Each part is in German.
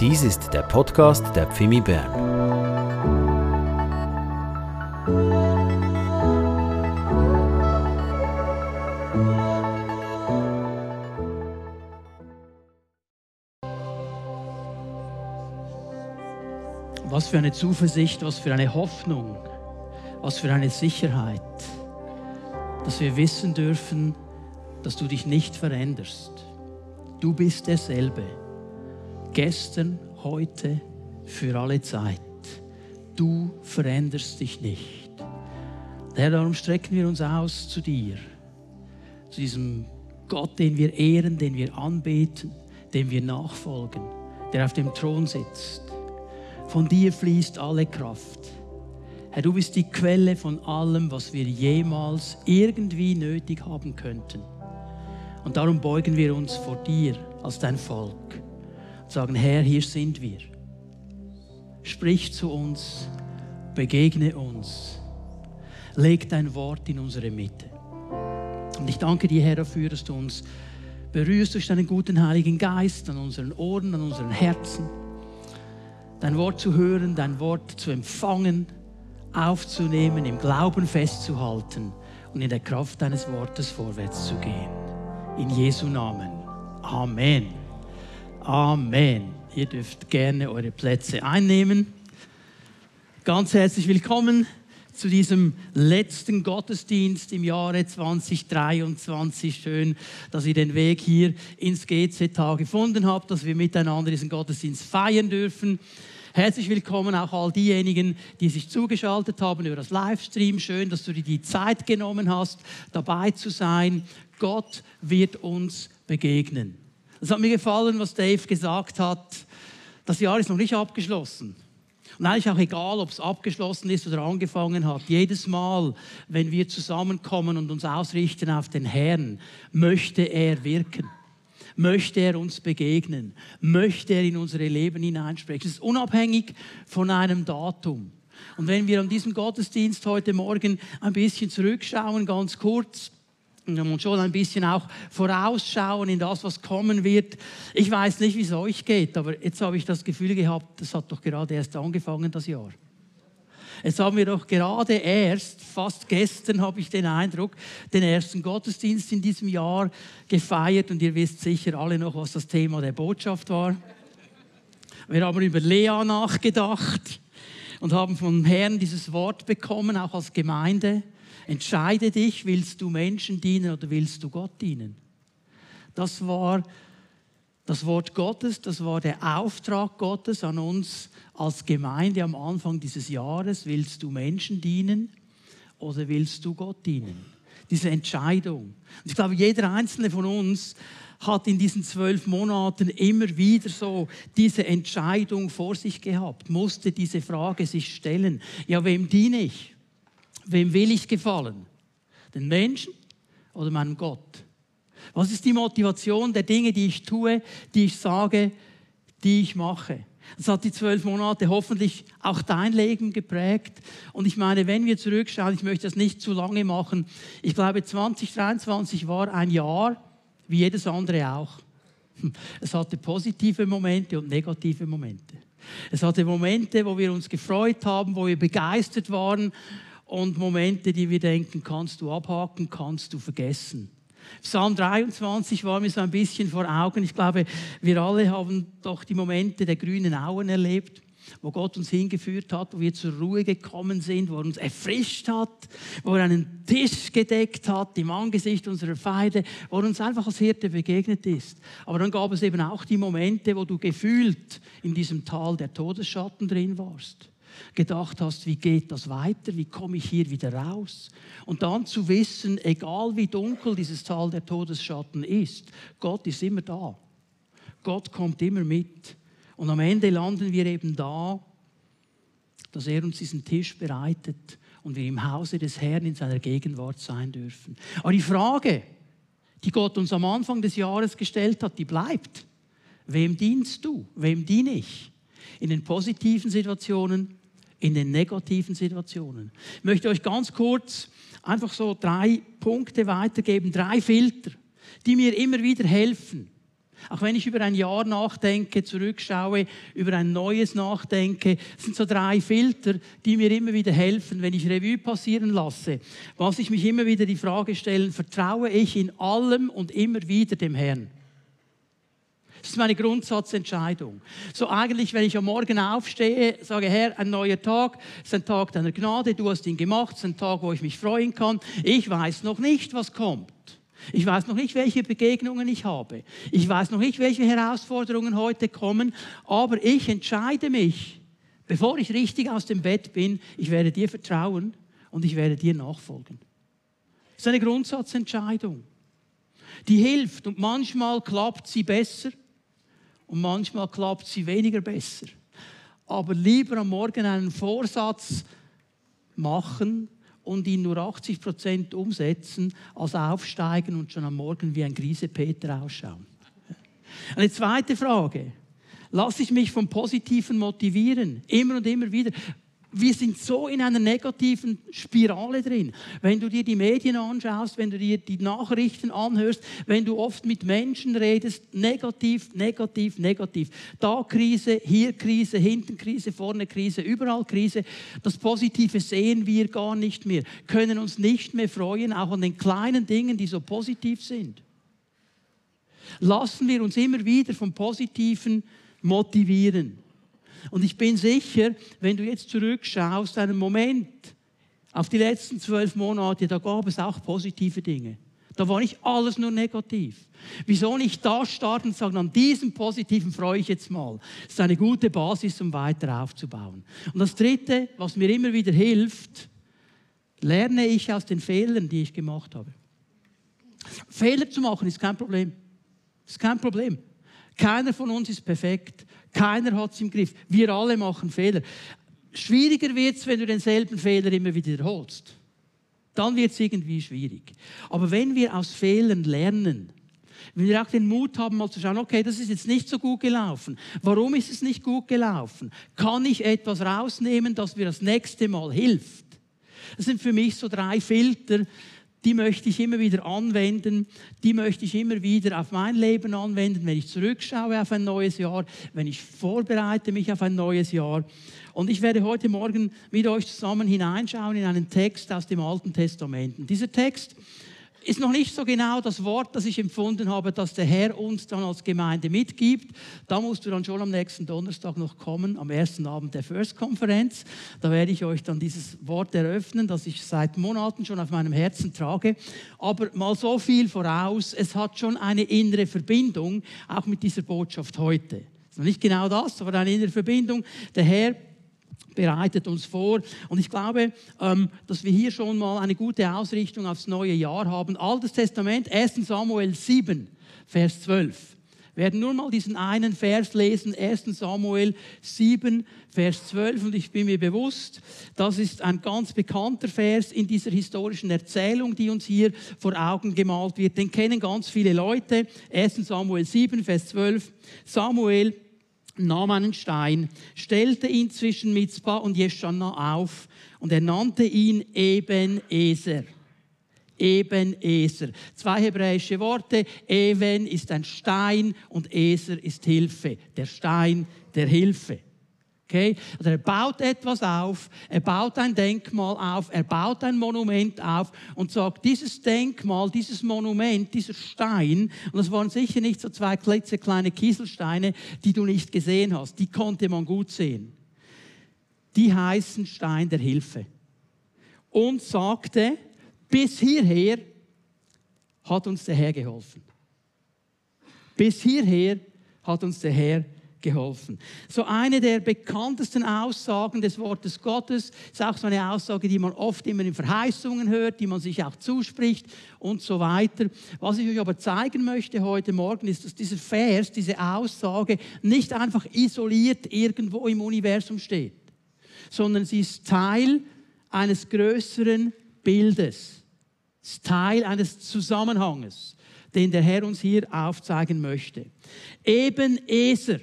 Dies ist der Podcast der Pfimi Bern. Was für eine Zuversicht, was für eine Hoffnung, was für eine Sicherheit, dass wir wissen dürfen, dass du dich nicht veränderst. Du bist derselbe. Gestern, heute, für alle Zeit. Du veränderst dich nicht. Herr, darum strecken wir uns aus zu dir, zu diesem Gott, den wir ehren, den wir anbeten, dem wir nachfolgen, der auf dem Thron sitzt. Von dir fließt alle Kraft. Herr, du bist die Quelle von allem, was wir jemals irgendwie nötig haben könnten. Und darum beugen wir uns vor dir als dein Volk sagen, Herr, hier sind wir. Sprich zu uns, begegne uns, leg dein Wort in unsere Mitte. Und ich danke dir, Herr, dafür, dass du uns berührst durch deinen guten Heiligen Geist an unseren Ohren, an unseren Herzen. Dein Wort zu hören, dein Wort zu empfangen, aufzunehmen, im Glauben festzuhalten und in der Kraft deines Wortes vorwärts zu gehen. In Jesu Namen. Amen. Amen. Ihr dürft gerne eure Plätze einnehmen. Ganz herzlich willkommen zu diesem letzten Gottesdienst im Jahre 2023. Schön, dass ihr den Weg hier ins GZH gefunden habt, dass wir miteinander diesen Gottesdienst feiern dürfen. Herzlich willkommen auch all diejenigen, die sich zugeschaltet haben über das Livestream. Schön, dass du dir die Zeit genommen hast, dabei zu sein. Gott wird uns begegnen. Es hat mir gefallen, was Dave gesagt hat. Das Jahr ist noch nicht abgeschlossen. Und eigentlich auch egal, ob es abgeschlossen ist oder angefangen hat. Jedes Mal, wenn wir zusammenkommen und uns ausrichten auf den Herrn, möchte er wirken. Möchte er uns begegnen. Möchte er in unsere Leben hineinsprechen. Es ist unabhängig von einem Datum. Und wenn wir an diesem Gottesdienst heute Morgen ein bisschen zurückschauen, ganz kurz, und schon ein bisschen auch vorausschauen in das, was kommen wird. Ich weiß nicht, wie es euch geht, aber jetzt habe ich das Gefühl gehabt, das hat doch gerade erst angefangen, das Jahr. Jetzt haben wir doch gerade erst, fast gestern habe ich den Eindruck, den ersten Gottesdienst in diesem Jahr gefeiert und ihr wisst sicher alle noch, was das Thema der Botschaft war. Wir haben über Lea nachgedacht und haben vom Herrn dieses Wort bekommen, auch als Gemeinde. Entscheide dich, willst du Menschen dienen oder willst du Gott dienen? Das war das Wort Gottes, das war der Auftrag Gottes an uns als Gemeinde am Anfang dieses Jahres. Willst du Menschen dienen oder willst du Gott dienen? Diese Entscheidung. Und ich glaube, jeder einzelne von uns hat in diesen zwölf Monaten immer wieder so diese Entscheidung vor sich gehabt, musste diese Frage sich stellen. Ja, wem diene ich? Wem will ich gefallen? Den Menschen oder meinem Gott? Was ist die Motivation der Dinge, die ich tue, die ich sage, die ich mache? Das hat die zwölf Monate hoffentlich auch dein Leben geprägt. Und ich meine, wenn wir zurückschauen, ich möchte das nicht zu lange machen. Ich glaube, 2023 war ein Jahr, wie jedes andere auch. Es hatte positive Momente und negative Momente. Es hatte Momente, wo wir uns gefreut haben, wo wir begeistert waren und Momente, die wir denken, kannst du abhaken, kannst du vergessen. Psalm 23 war mir so ein bisschen vor Augen. Ich glaube, wir alle haben doch die Momente der grünen Auen erlebt, wo Gott uns hingeführt hat, wo wir zur Ruhe gekommen sind, wo er uns erfrischt hat, wo er einen Tisch gedeckt hat im Angesicht unserer Feinde, wo er uns einfach als Hirte begegnet ist. Aber dann gab es eben auch die Momente, wo du gefühlt in diesem Tal der Todesschatten drin warst gedacht hast, wie geht das weiter, wie komme ich hier wieder raus. Und dann zu wissen, egal wie dunkel dieses Tal der Todesschatten ist, Gott ist immer da. Gott kommt immer mit. Und am Ende landen wir eben da, dass er uns diesen Tisch bereitet und wir im Hause des Herrn in seiner Gegenwart sein dürfen. Aber die Frage, die Gott uns am Anfang des Jahres gestellt hat, die bleibt. Wem dienst du? Wem diene ich? In den positiven Situationen in den negativen Situationen. Ich möchte euch ganz kurz einfach so drei Punkte weitergeben, drei Filter, die mir immer wieder helfen. Auch wenn ich über ein Jahr nachdenke, zurückschaue, über ein neues nachdenke, sind so drei Filter, die mir immer wieder helfen, wenn ich Revue passieren lasse. Was ich mich immer wieder die Frage stellen, vertraue ich in allem und immer wieder dem Herrn? Das ist meine Grundsatzentscheidung. So eigentlich, wenn ich am Morgen aufstehe, sage, Herr, ein neuer Tag, ist ein Tag deiner Gnade, du hast ihn gemacht, ist ein Tag, wo ich mich freuen kann. Ich weiß noch nicht, was kommt. Ich weiß noch nicht, welche Begegnungen ich habe. Ich weiß noch nicht, welche Herausforderungen heute kommen. Aber ich entscheide mich, bevor ich richtig aus dem Bett bin, ich werde dir vertrauen und ich werde dir nachfolgen. Das ist eine Grundsatzentscheidung. Die hilft und manchmal klappt sie besser und manchmal klappt sie weniger besser. Aber lieber am Morgen einen Vorsatz machen und ihn nur 80 Prozent umsetzen, als aufsteigen und schon am Morgen wie ein Griesepeter ausschauen. Eine zweite Frage. Lasse ich mich vom Positiven motivieren? Immer und immer wieder wir sind so in einer negativen Spirale drin. Wenn du dir die Medien anschaust, wenn du dir die Nachrichten anhörst, wenn du oft mit Menschen redest, negativ, negativ, negativ. Da Krise, hier Krise, hinten Krise, vorne Krise, überall Krise. Das Positive sehen wir gar nicht mehr, können uns nicht mehr freuen, auch an den kleinen Dingen, die so positiv sind. Lassen wir uns immer wieder vom Positiven motivieren. Und ich bin sicher, wenn du jetzt zurückschaust, einen Moment auf die letzten zwölf Monate, da gab es auch positive Dinge. Da war nicht alles nur negativ. Wieso nicht da starten und sagen, an diesem Positiven freue ich jetzt mal. Das ist eine gute Basis, um weiter aufzubauen. Und das Dritte, was mir immer wieder hilft, lerne ich aus den Fehlern, die ich gemacht habe. Fehler zu machen ist kein Problem. Ist kein Problem. Keiner von uns ist perfekt. Keiner hat es im Griff. Wir alle machen Fehler. Schwieriger wird es, wenn du denselben Fehler immer wieder wiederholst. Dann wird es irgendwie schwierig. Aber wenn wir aus Fehlern lernen, wenn wir auch den Mut haben, mal zu schauen, okay, das ist jetzt nicht so gut gelaufen. Warum ist es nicht gut gelaufen? Kann ich etwas rausnehmen, das mir das nächste Mal hilft? Das sind für mich so drei Filter, die möchte ich immer wieder anwenden, die möchte ich immer wieder auf mein Leben anwenden, wenn ich zurückschaue auf ein neues Jahr, wenn ich vorbereite mich auf ein neues Jahr. Und ich werde heute Morgen mit euch zusammen hineinschauen in einen Text aus dem Alten Testament. Und dieser Text ist noch nicht so genau das Wort, das ich empfunden habe, dass der Herr uns dann als Gemeinde mitgibt. Da musst du dann schon am nächsten Donnerstag noch kommen, am ersten Abend der First-Konferenz. Da werde ich euch dann dieses Wort eröffnen, das ich seit Monaten schon auf meinem Herzen trage. Aber mal so viel voraus, es hat schon eine innere Verbindung, auch mit dieser Botschaft heute. Es ist noch nicht genau das, aber eine innere Verbindung. Der Herr bereitet uns vor. Und ich glaube, ähm, dass wir hier schon mal eine gute Ausrichtung aufs neue Jahr haben. Altes Testament, 1 Samuel 7, Vers 12. Wir werden nur mal diesen einen Vers lesen, 1 Samuel 7, Vers 12. Und ich bin mir bewusst, das ist ein ganz bekannter Vers in dieser historischen Erzählung, die uns hier vor Augen gemalt wird. Den kennen ganz viele Leute. 1 Samuel 7, Vers 12. Samuel nahm einen Stein, stellte ihn zwischen Mitzpah und Jeschana auf und er nannte ihn Eben-Eser. Eben-Eser. Zwei hebräische Worte. Eben ist ein Stein und Eser ist Hilfe. Der Stein der Hilfe. Okay? Also er baut etwas auf, er baut ein Denkmal auf, er baut ein Monument auf und sagt, dieses Denkmal, dieses Monument, dieser Stein, und das waren sicher nicht so zwei klitzekleine Kieselsteine, die du nicht gesehen hast, die konnte man gut sehen. Die heißen Stein der Hilfe. Und sagte, bis hierher hat uns der Herr geholfen. Bis hierher hat uns der Herr geholfen geholfen. So eine der bekanntesten Aussagen des Wortes Gottes ist auch so eine Aussage, die man oft immer in Verheißungen hört, die man sich auch zuspricht und so weiter. Was ich euch aber zeigen möchte heute Morgen ist, dass dieser Vers, diese Aussage nicht einfach isoliert irgendwo im Universum steht, sondern sie ist Teil eines größeren Bildes, ist Teil eines Zusammenhanges den der Herr uns hier aufzeigen möchte. Eben Eser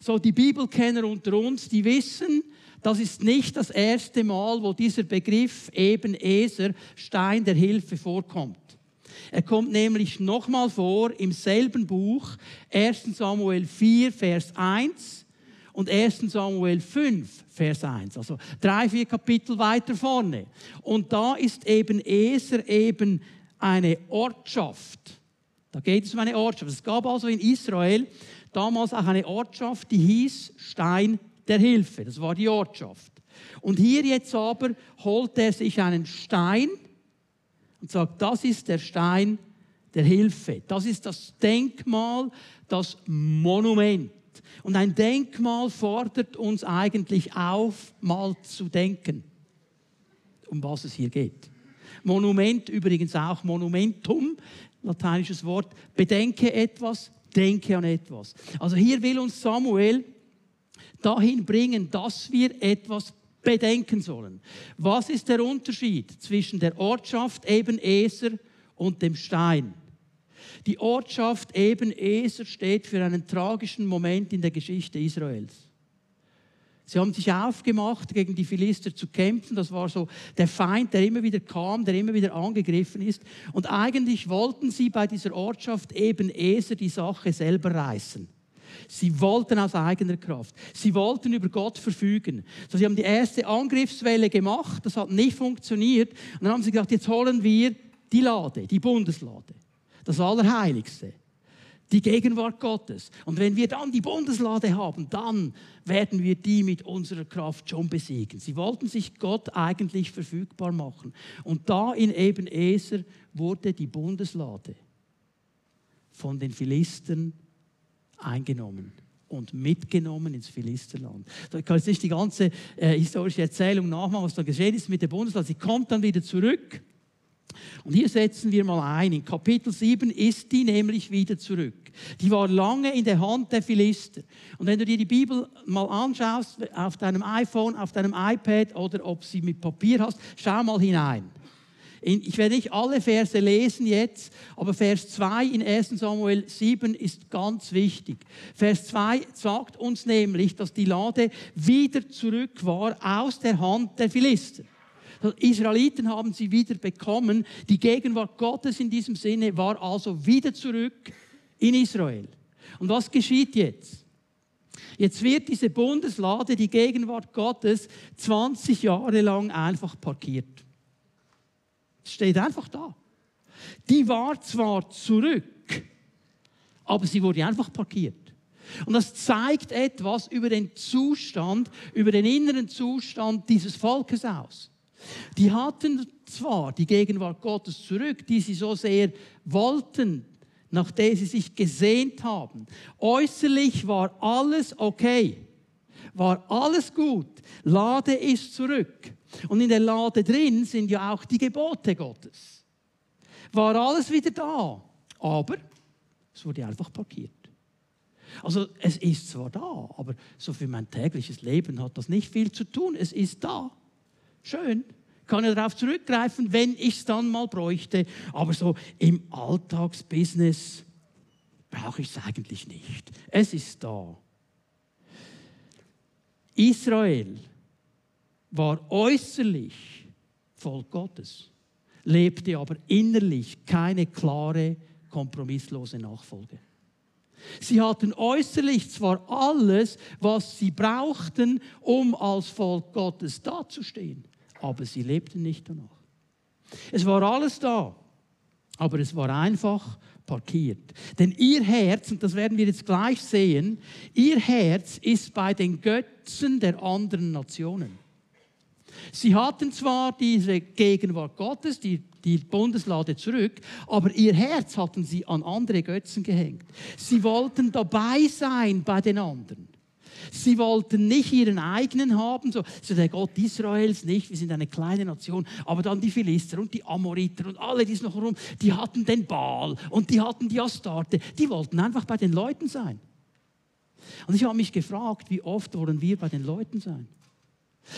so die Bibelkenner unter uns, die wissen, das ist nicht das erste Mal, wo dieser Begriff eben Eser, Stein der Hilfe vorkommt. Er kommt nämlich nochmal vor im selben Buch, 1 Samuel 4, Vers 1 und 1 Samuel 5, Vers 1. Also drei, vier Kapitel weiter vorne. Und da ist eben Eser eben eine Ortschaft. Da geht es um eine Ortschaft. Es gab also in Israel damals auch eine Ortschaft, die hieß Stein der Hilfe. Das war die Ortschaft. Und hier jetzt aber holt er sich einen Stein und sagt, das ist der Stein der Hilfe. Das ist das Denkmal, das Monument. Und ein Denkmal fordert uns eigentlich auf, mal zu denken, um was es hier geht. Monument übrigens auch Monumentum, lateinisches Wort. Bedenke etwas, denke an etwas. Also hier will uns Samuel dahin bringen, dass wir etwas bedenken sollen. Was ist der Unterschied zwischen der Ortschaft Eben-Eser und dem Stein? Die Ortschaft Eben-Eser steht für einen tragischen Moment in der Geschichte Israels. Sie haben sich aufgemacht, gegen die Philister zu kämpfen. Das war so der Feind, der immer wieder kam, der immer wieder angegriffen ist. Und eigentlich wollten sie bei dieser Ortschaft eben Eser die Sache selber reißen. Sie wollten aus eigener Kraft. Sie wollten über Gott verfügen. So, sie haben die erste Angriffswelle gemacht, das hat nicht funktioniert. Und dann haben sie gesagt, jetzt holen wir die Lade, die Bundeslade, das Allerheiligste, die Gegenwart Gottes. Und wenn wir dann die Bundeslade haben, dann werden wir die mit unserer Kraft schon besiegen. Sie wollten sich Gott eigentlich verfügbar machen. Und da in Ebenezer wurde die Bundeslade von den Philistern eingenommen und mitgenommen ins Philisterland. Ich kann jetzt nicht die ganze äh, historische Erzählung nachmachen, was da geschehen ist mit der Bundeslade. Sie kommt dann wieder zurück. Und hier setzen wir mal ein. In Kapitel 7 ist die nämlich wieder zurück. Die war lange in der Hand der Philister. Und wenn du dir die Bibel mal anschaust, auf deinem iPhone, auf deinem iPad oder ob sie mit Papier hast, schau mal hinein. Ich werde nicht alle Verse lesen jetzt, aber Vers 2 in 1 Samuel 7 ist ganz wichtig. Vers 2 sagt uns nämlich, dass die Lade wieder zurück war aus der Hand der Philister. Die Israeliten haben sie wieder bekommen. Die Gegenwart Gottes in diesem Sinne war also wieder zurück in Israel. Und was geschieht jetzt? Jetzt wird diese Bundeslade, die Gegenwart Gottes, 20 Jahre lang einfach parkiert. Steht einfach da. Die war zwar zurück, aber sie wurde einfach parkiert. Und das zeigt etwas über den Zustand, über den inneren Zustand dieses Volkes aus. Die hatten zwar die Gegenwart Gottes zurück, die sie so sehr wollten, nach der sie sich gesehnt haben. Äußerlich war alles okay, war alles gut. Lade ist zurück. Und in der Lade drin sind ja auch die Gebote Gottes. War alles wieder da, aber es wurde einfach parkiert. Also es ist zwar da, aber so für mein tägliches Leben hat das nicht viel zu tun. Es ist da. Schön. Kann ja darauf zurückgreifen, wenn ich es dann mal bräuchte. Aber so im Alltagsbusiness brauche ich es eigentlich nicht. Es ist da. Israel war äußerlich Volk Gottes, lebte aber innerlich keine klare, kompromisslose Nachfolge. Sie hatten äußerlich zwar alles, was sie brauchten, um als Volk Gottes dazustehen, aber sie lebten nicht danach. Es war alles da, aber es war einfach parkiert. Denn ihr Herz, und das werden wir jetzt gleich sehen, ihr Herz ist bei den Götzen der anderen Nationen. Sie hatten zwar diese Gegenwart Gottes, die, die Bundeslade zurück, aber ihr Herz hatten sie an andere Götzen gehängt. Sie wollten dabei sein bei den anderen. Sie wollten nicht ihren eigenen haben, so, so der Gott Israels nicht, wir sind eine kleine Nation, aber dann die Philister und die Amoriter und alle, die es noch rum, die hatten den Baal und die hatten die Astarte, die wollten einfach bei den Leuten sein. Und ich habe mich gefragt, wie oft wollen wir bei den Leuten sein?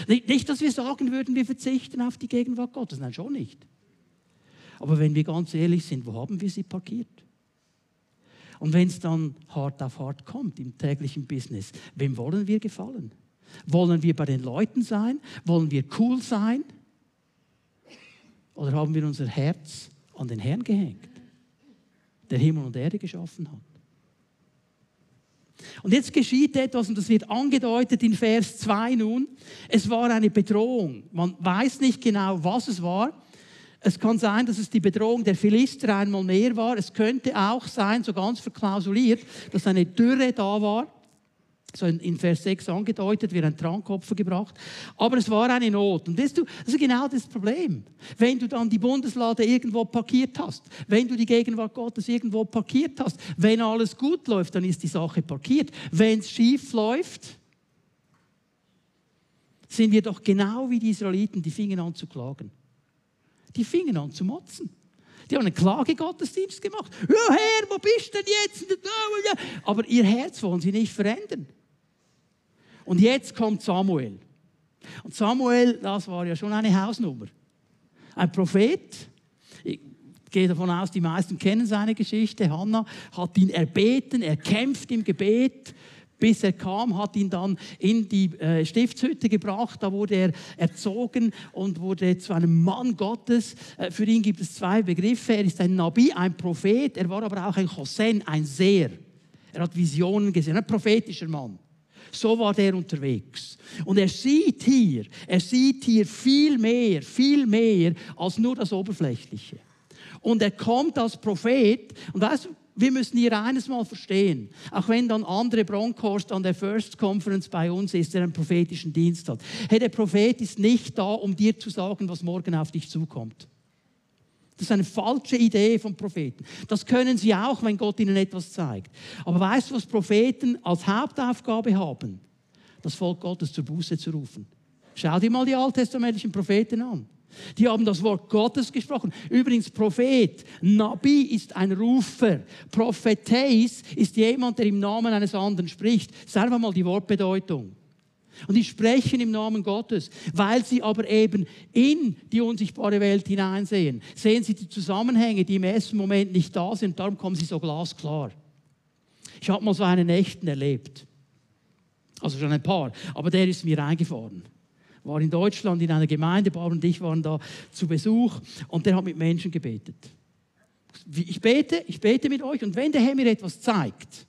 Nicht, dass wir sagen würden, wir verzichten auf die Gegenwart Gottes. Nein, schon nicht. Aber wenn wir ganz ehrlich sind, wo haben wir sie parkiert? Und wenn es dann hart auf hart kommt im täglichen Business, wem wollen wir gefallen? Wollen wir bei den Leuten sein? Wollen wir cool sein? Oder haben wir unser Herz an den Herrn gehängt, der Himmel und Erde geschaffen hat. Und jetzt geschieht etwas, und das wird angedeutet in Vers 2 nun. Es war eine Bedrohung. Man weiß nicht genau, was es war. Es kann sein, dass es die Bedrohung der Philister einmal mehr war. Es könnte auch sein, so ganz verklausuliert, dass eine Dürre da war. So in Vers 6 angedeutet, wird ein Trankopfer gebracht. Aber es war eine Not. Und das ist genau das Problem. Wenn du dann die Bundeslade irgendwo parkiert hast, wenn du die Gegenwart Gottes irgendwo parkiert hast, wenn alles gut läuft, dann ist die Sache parkiert. Wenn es schief läuft, sind wir doch genau wie die Israeliten, die fingen an zu klagen die fingen an zu motzen. Die haben einen Klagegottesdienst gemacht. Ja, Herr, wo bist du denn jetzt? Aber ihr Herz wollen sie nicht verändern. Und jetzt kommt Samuel. Und Samuel, das war ja schon eine Hausnummer. Ein Prophet. Ich gehe davon aus, die meisten kennen seine Geschichte. Hannah hat ihn erbeten, er kämpft im Gebet bis er kam, hat ihn dann in die äh, Stiftshütte gebracht. Da wurde er erzogen und wurde zu einem Mann Gottes. Äh, für ihn gibt es zwei Begriffe. Er ist ein Nabi, ein Prophet. Er war aber auch ein Chosen, ein Seher. Er hat Visionen gesehen, ein prophetischer Mann. So war der unterwegs. Und er sieht hier, er sieht hier viel mehr, viel mehr als nur das Oberflächliche. Und er kommt als Prophet. Und weißt du, wir müssen hier eines mal verstehen, auch wenn dann andere Bronkhorst an der First Conference bei uns ist, der einen prophetischen Dienst hat. Hey, der Prophet ist nicht da, um dir zu sagen, was morgen auf dich zukommt. Das ist eine falsche Idee von Propheten. Das können sie auch, wenn Gott ihnen etwas zeigt. Aber weißt du, was Propheten als Hauptaufgabe haben? Das Volk Gottes zur Buße zu rufen. Schau dir mal die alttestamentlichen Propheten an. Die haben das Wort Gottes gesprochen. Übrigens, Prophet, Nabi ist ein Rufer. Propheteis ist jemand, der im Namen eines anderen spricht. Sag mal die Wortbedeutung. Und die sprechen im Namen Gottes, weil sie aber eben in die unsichtbare Welt hineinsehen. Sehen sie die Zusammenhänge, die im ersten Moment nicht da sind, darum kommen sie so glasklar. Ich habe mal so einen echten erlebt. Also schon ein paar, aber der ist mir eingefahren war in Deutschland in einer Gemeinde, Barbara und ich waren da zu Besuch und der hat mit Menschen gebetet. Ich bete, ich bete mit euch und wenn der Herr mir etwas zeigt,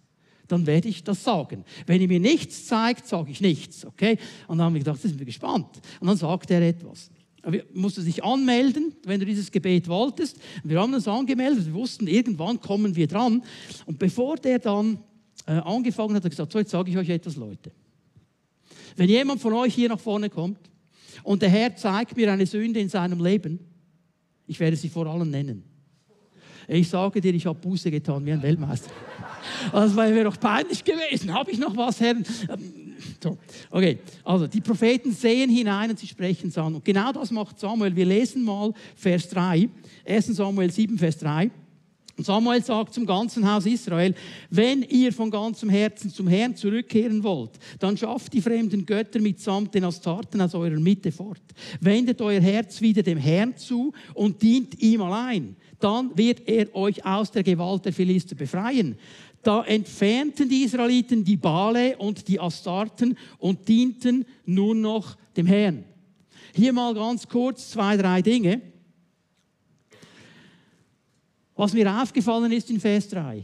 dann werde ich das sagen. Wenn er mir nichts zeigt, sage ich nichts, okay? Und dann haben wir gedacht, das sind wir gespannt. Und dann sagt er etwas. Wir mussten sich anmelden, wenn du dieses Gebet wolltest. Wir haben uns angemeldet, wir wussten, irgendwann kommen wir dran. Und bevor der dann äh, angefangen hat, hat er gesagt, so jetzt sage ich euch etwas, Leute. Wenn jemand von euch hier nach vorne kommt und der Herr zeigt mir eine Sünde in seinem Leben, ich werde sie vor allem nennen. Ich sage dir, ich habe Buße getan wie ein Weltmeister. Das wäre mir doch peinlich gewesen. Habe ich noch was, Herr? So, okay. Also, die Propheten sehen hinein und sie sprechen es an. Und genau das macht Samuel. Wir lesen mal Vers 3. 1. Samuel 7, Vers 3. Und Samuel sagt zum ganzen Haus Israel, wenn ihr von ganzem Herzen zum Herrn zurückkehren wollt, dann schafft die fremden Götter mitsamt den Astarten aus eurer Mitte fort. Wendet euer Herz wieder dem Herrn zu und dient ihm allein. Dann wird er euch aus der Gewalt der Philister befreien. Da entfernten die Israeliten die Bale und die Astarten und dienten nur noch dem Herrn. Hier mal ganz kurz zwei, drei Dinge. Was mir aufgefallen ist in Vers 3.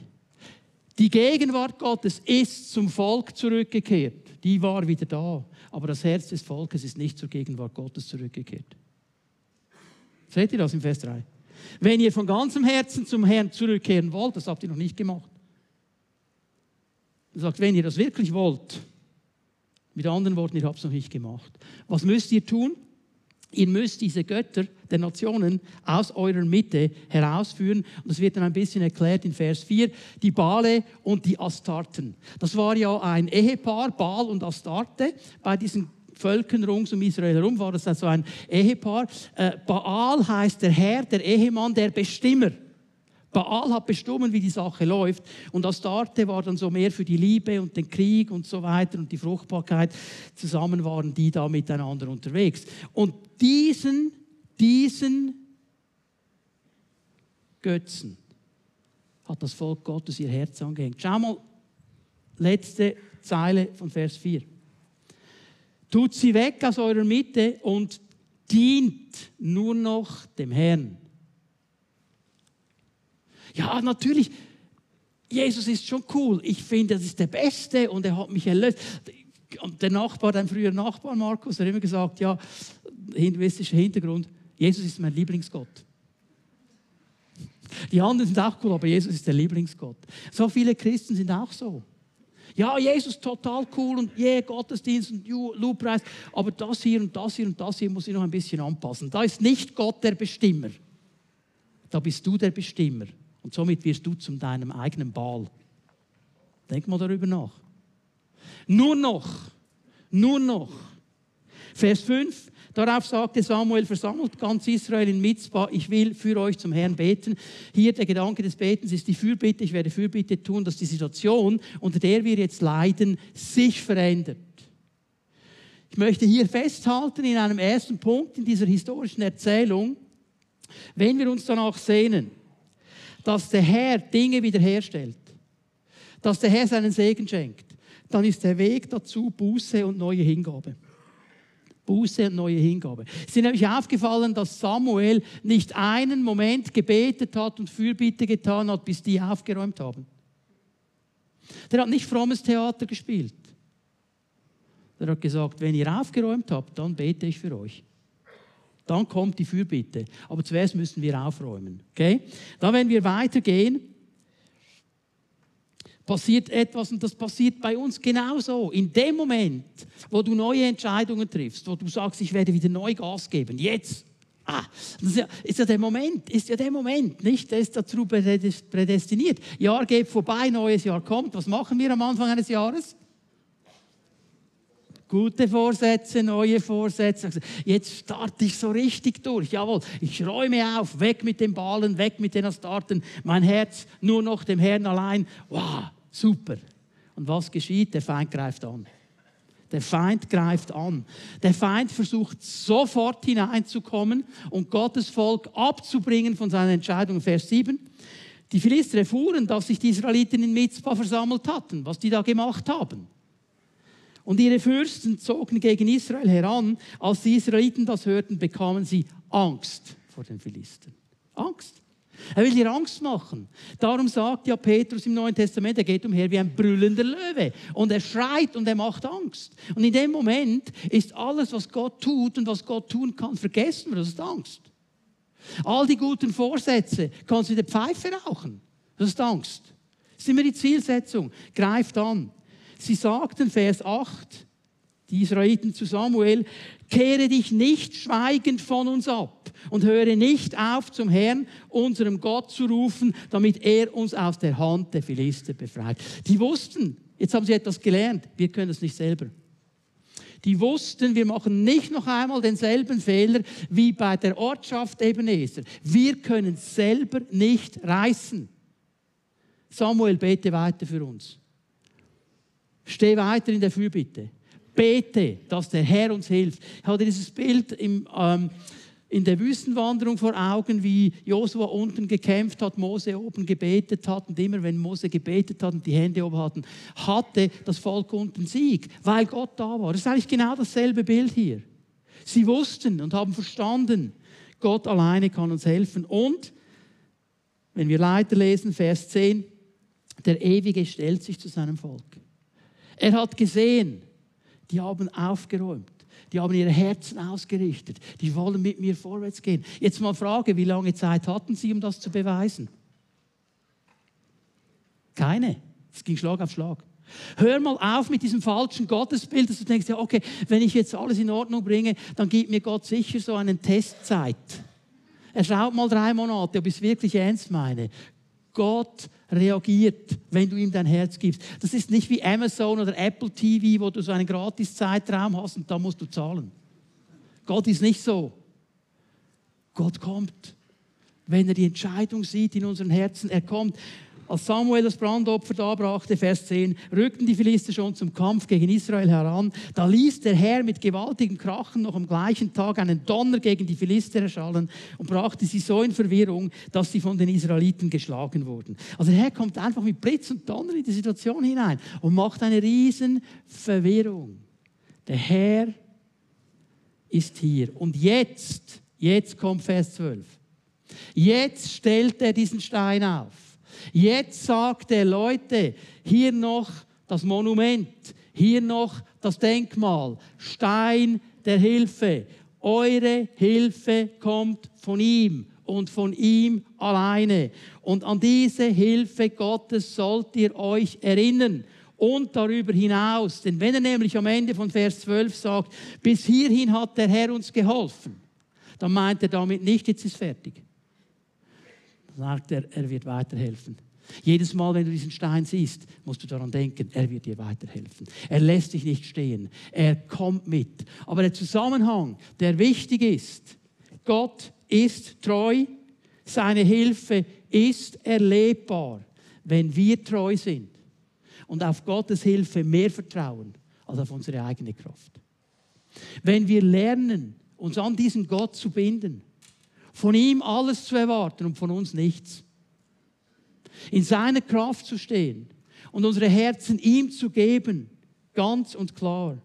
Die Gegenwart Gottes ist zum Volk zurückgekehrt. Die war wieder da. Aber das Herz des Volkes ist nicht zur Gegenwart Gottes zurückgekehrt. Seht ihr das in Vers 3? Wenn ihr von ganzem Herzen zum Herrn zurückkehren wollt, das habt ihr noch nicht gemacht. Er sagt, wenn ihr das wirklich wollt, mit anderen Worten, ihr habt es noch nicht gemacht. Was müsst ihr tun? Ihr müsst diese Götter der Nationen aus eurer Mitte herausführen. Und das wird dann ein bisschen erklärt in Vers 4. Die Bale und die Astarten. Das war ja ein Ehepaar, Baal und Astarte. Bei diesen Völkern rund um Israel herum war das also ein Ehepaar. Äh, Baal heißt der Herr, der Ehemann, der Bestimmer. Baal hat bestimmt, wie die Sache läuft. Und Astarte war dann so mehr für die Liebe und den Krieg und so weiter und die Fruchtbarkeit. Zusammen waren die da miteinander unterwegs. Und diesen, diesen Götzen hat das Volk Gottes ihr Herz angehängt. Schau mal, letzte Zeile von Vers 4. Tut sie weg aus eurer Mitte und dient nur noch dem Herrn. Ja, natürlich, Jesus ist schon cool. Ich finde, das ist der Beste und er hat mich erlöst. Und der Nachbar, dein früher Nachbar Markus, hat immer gesagt, ja, hinduistischer Hintergrund, Jesus ist mein Lieblingsgott. Die anderen sind auch cool, aber Jesus ist der Lieblingsgott. So viele Christen sind auch so. Ja, Jesus total cool und je yeah, Gottesdienst und Lobpreis, aber das hier und das hier und das hier muss ich noch ein bisschen anpassen. Da ist nicht Gott der Bestimmer. Da bist du der Bestimmer und somit wirst du zu deinem eigenen Baal. Denk mal darüber nach. Nur noch, nur noch. Vers 5, Darauf sagte Samuel, versammelt ganz Israel in Mitzbah, ich will für euch zum Herrn beten. Hier der Gedanke des Betens ist die Fürbitte, ich werde Fürbitte tun, dass die Situation, unter der wir jetzt leiden, sich verändert. Ich möchte hier festhalten in einem ersten Punkt in dieser historischen Erzählung, wenn wir uns danach sehnen, dass der Herr Dinge wiederherstellt, dass der Herr seinen Segen schenkt, dann ist der Weg dazu Buße und neue Hingabe. Buße und neue Hingabe. Es ist nämlich aufgefallen, dass Samuel nicht einen Moment gebetet hat und Fürbitte getan hat, bis die aufgeräumt haben. Der hat nicht frommes Theater gespielt. Der hat gesagt, wenn ihr aufgeräumt habt, dann bete ich für euch. Dann kommt die Fürbitte. Aber zuerst müssen wir aufräumen. Okay? Dann, wenn wir weitergehen, passiert etwas und das passiert bei uns genauso. In dem Moment, wo du neue Entscheidungen triffst, wo du sagst, ich werde wieder neu Gas geben, jetzt. Ah, das ist ja, ist ja der Moment, ist ja der Moment, nicht? Der ist dazu prädestiniert. Jahr geht vorbei, neues Jahr kommt. Was machen wir am Anfang eines Jahres? Gute Vorsätze, neue Vorsätze. Jetzt starte ich so richtig durch. Jawohl, ich räume auf, weg mit den Ballen, weg mit den Astarten. Mein Herz nur noch dem Herrn allein. Wow, Super. Und was geschieht? Der Feind greift an. Der Feind greift an. Der Feind versucht sofort hineinzukommen und Gottes Volk abzubringen von seiner Entscheidung. Vers 7. Die Philister erfuhren, dass sich die Israeliten in Mitzpah versammelt hatten, was die da gemacht haben. Und ihre Fürsten zogen gegen Israel heran. Als die Israeliten das hörten, bekamen sie Angst vor den Philistern. Angst. Er will dir Angst machen. Darum sagt ja Petrus im Neuen Testament, er geht umher wie ein brüllender Löwe. Und er schreit und er macht Angst. Und in dem Moment ist alles, was Gott tut und was Gott tun kann, vergessen. Das ist Angst. All die guten Vorsätze kannst du in der Pfeife rauchen. Das ist Angst. Das ist immer die Zielsetzung. Greift an. Sie sagten, Vers 8, die Israeliten zu Samuel, kehre dich nicht schweigend von uns ab und höre nicht auf, zum Herrn, unserem Gott zu rufen, damit er uns aus der Hand der Philister befreit. Die wussten, jetzt haben sie etwas gelernt, wir können es nicht selber. Die wussten, wir machen nicht noch einmal denselben Fehler wie bei der Ortschaft Ebenezer. Wir können selber nicht reißen. Samuel, bete weiter für uns. Steh weiter in der Fürbitte. Bete, dass der Herr uns hilft. Ich hatte dieses Bild im, ähm, in der Wüstenwanderung vor Augen, wie Josua unten gekämpft hat, Mose oben gebetet hat und immer wenn Mose gebetet hat und die Hände oben hatten, hatte das Volk unten Sieg, weil Gott da war. Das ist eigentlich genau dasselbe Bild hier. Sie wussten und haben verstanden, Gott alleine kann uns helfen. Und, wenn wir weiterlesen, Vers 10, der Ewige stellt sich zu seinem Volk. Er hat gesehen, die haben aufgeräumt. Die haben ihre Herzen ausgerichtet. Die wollen mit mir vorwärts gehen. Jetzt mal Frage, wie lange Zeit hatten sie, um das zu beweisen? Keine. Es ging Schlag auf Schlag. Hör mal auf mit diesem falschen Gottesbild, dass du denkst, ja, okay, wenn ich jetzt alles in Ordnung bringe, dann gibt mir Gott sicher so einen Testzeit. Er schaut mal drei Monate, ob ich es wirklich ernst meine. Gott reagiert, wenn du ihm dein Herz gibst. Das ist nicht wie Amazon oder Apple TV, wo du so einen Gratis-Zeitraum hast und da musst du zahlen. Gott ist nicht so. Gott kommt, wenn er die Entscheidung sieht in unseren Herzen. Er kommt. Als Samuel das Brandopfer darbrachte, Vers 10, rückten die Philister schon zum Kampf gegen Israel heran. Da ließ der Herr mit gewaltigen Krachen noch am gleichen Tag einen Donner gegen die Philister erschallen und brachte sie so in Verwirrung, dass sie von den Israeliten geschlagen wurden. Also der Herr kommt einfach mit Blitz und Donner in die Situation hinein und macht eine riesen Verwirrung. Der Herr ist hier. Und jetzt, jetzt kommt Vers 12. Jetzt stellt er diesen Stein auf. Jetzt sagt er, Leute, hier noch das Monument, hier noch das Denkmal, Stein der Hilfe. Eure Hilfe kommt von ihm und von ihm alleine. Und an diese Hilfe Gottes sollt ihr euch erinnern. Und darüber hinaus, denn wenn er nämlich am Ende von Vers 12 sagt, bis hierhin hat der Herr uns geholfen, dann meint er damit nicht, jetzt ist fertig. Sagt er, er wird weiterhelfen. Jedes Mal, wenn du diesen Stein siehst, musst du daran denken, er wird dir weiterhelfen. Er lässt dich nicht stehen. Er kommt mit. Aber der Zusammenhang, der wichtig ist, Gott ist treu, seine Hilfe ist erlebbar, wenn wir treu sind und auf Gottes Hilfe mehr vertrauen als auf unsere eigene Kraft. Wenn wir lernen, uns an diesen Gott zu binden, von ihm alles zu erwarten und von uns nichts, in seiner Kraft zu stehen und unsere Herzen ihm zu geben, ganz und klar.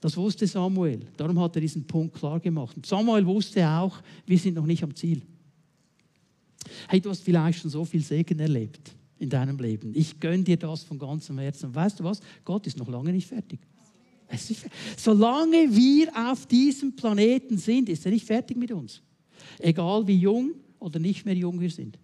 Das wusste Samuel. Darum hat er diesen Punkt klar gemacht. Und Samuel wusste auch, wir sind noch nicht am Ziel. Hey, du hast vielleicht schon so viel Segen erlebt in deinem Leben. Ich gönne dir das von ganzem Herzen. Weißt du was? Gott ist noch lange nicht fertig. Solange wir auf diesem Planeten sind, ist er nicht fertig mit uns. Egal wie jung oder nicht mehr jung wir sind.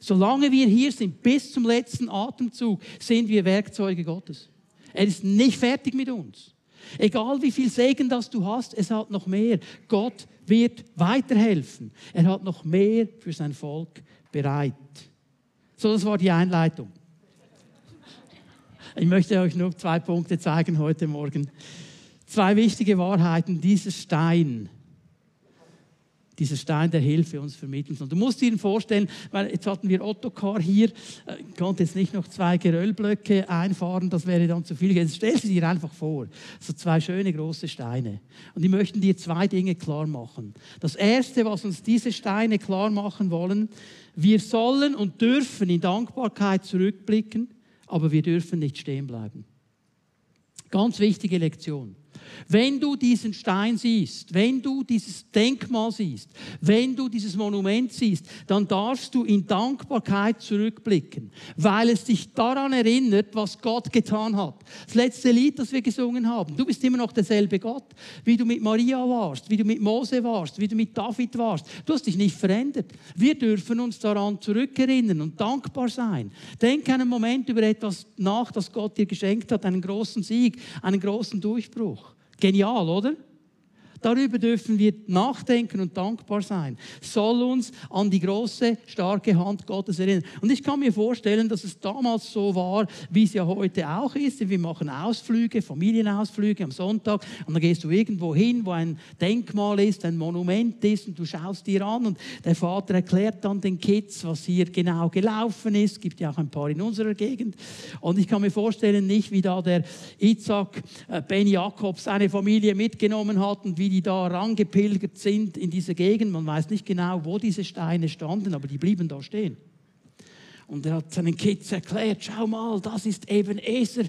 Solange wir hier sind, bis zum letzten Atemzug, sind wir Werkzeuge Gottes. Er ist nicht fertig mit uns. Egal wie viel Segen das du hast, es hat noch mehr. Gott wird weiterhelfen. Er hat noch mehr für sein Volk bereit. So, das war die Einleitung. Ich möchte euch nur zwei Punkte zeigen heute Morgen. Zwei wichtige Wahrheiten. Dieser Stein, dieser Stein der Hilfe uns vermitteln soll. Du musst dir vorstellen, weil jetzt hatten wir Ottokar hier, äh, konnte jetzt nicht noch zwei Geröllblöcke einfahren, das wäre dann zu viel. Jetzt stell sie dir einfach vor, so zwei schöne große Steine. Und die möchten dir zwei Dinge klar machen. Das erste, was uns diese Steine klar machen wollen, wir sollen und dürfen in Dankbarkeit zurückblicken, aber wir dürfen nicht stehen bleiben. Ganz wichtige Lektion. Wenn du diesen Stein siehst, wenn du dieses Denkmal siehst, wenn du dieses Monument siehst, dann darfst du in Dankbarkeit zurückblicken, weil es dich daran erinnert, was Gott getan hat. Das letzte Lied, das wir gesungen haben. Du bist immer noch derselbe Gott, wie du mit Maria warst, wie du mit Mose warst, wie du mit David warst. Du hast dich nicht verändert. Wir dürfen uns daran zurückerinnern und dankbar sein. Denk einen Moment über etwas nach, das Gott dir geschenkt hat, einen großen Sieg, einen großen Durchbruch. Genial, oder? Darüber dürfen wir nachdenken und dankbar sein. Soll uns an die große, starke Hand Gottes erinnern. Und ich kann mir vorstellen, dass es damals so war, wie es ja heute auch ist. Wir machen Ausflüge, Familienausflüge am Sonntag und dann gehst du irgendwo hin, wo ein Denkmal ist, ein Monument ist und du schaust dir an und der Vater erklärt dann den Kids, was hier genau gelaufen ist. Es gibt ja auch ein paar in unserer Gegend. Und ich kann mir vorstellen, nicht wie da der Isaac äh, Ben Jakob seine Familie mitgenommen hat und wie die die da rangepilgert sind in diese Gegend. Man weiß nicht genau, wo diese Steine standen, aber die blieben da stehen. Und er hat seinen Kids erklärt, schau mal, das ist eben Eser.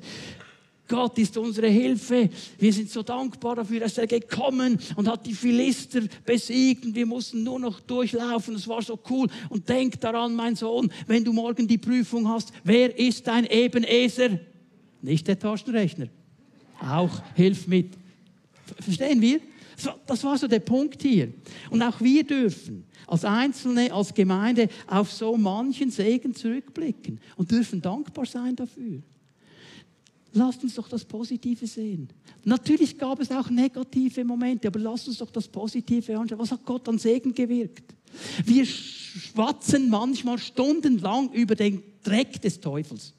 Gott ist unsere Hilfe. Wir sind so dankbar dafür, dass er gekommen und hat die Philister besiegt und wir mussten nur noch durchlaufen. Es war so cool. Und denk daran, mein Sohn, wenn du morgen die Prüfung hast, wer ist dein Ebeneser? Nicht der Taschenrechner. Auch hilf mit. Verstehen wir? Das war so der Punkt hier. Und auch wir dürfen als Einzelne, als Gemeinde auf so manchen Segen zurückblicken und dürfen dankbar sein dafür. Lasst uns doch das Positive sehen. Natürlich gab es auch negative Momente, aber lasst uns doch das Positive anschauen. Was hat Gott an Segen gewirkt? Wir schwatzen manchmal stundenlang über den Dreck des Teufels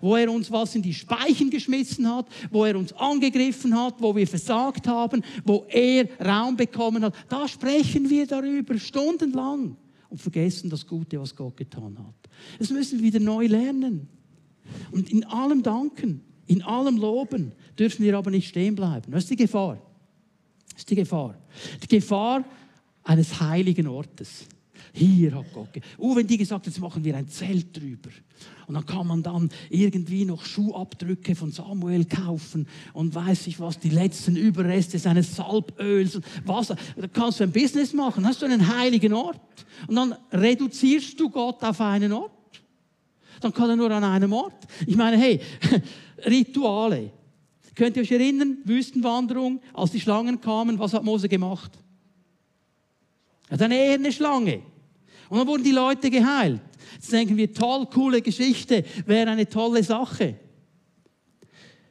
wo er uns was in die Speichen geschmissen hat, wo er uns angegriffen hat, wo wir versagt haben, wo er Raum bekommen hat. Da sprechen wir darüber stundenlang und vergessen das Gute, was Gott getan hat. Das müssen wir wieder neu lernen. Und in allem danken, in allem loben, dürfen wir aber nicht stehen bleiben. Das ist die Gefahr. Das ist die Gefahr. Die Gefahr eines heiligen Ortes. Hier hat Gott. Oh, wenn die gesagt, jetzt machen wir ein Zelt drüber. Und dann kann man dann irgendwie noch Schuhabdrücke von Samuel kaufen und weiß ich was, die letzten Überreste seines Salböls und Wasser. Da kannst du ein Business machen, hast du einen heiligen Ort. Und dann reduzierst du Gott auf einen Ort. Dann kann er nur an einem Ort. Ich meine, hey, Rituale. Könnt ihr euch erinnern, Wüstenwanderung, als die Schlangen kamen, was hat Mose gemacht? Er hat eine eherne Schlange. Und dann wurden die Leute geheilt. Jetzt denken wir, toll, coole Geschichte, wäre eine tolle Sache.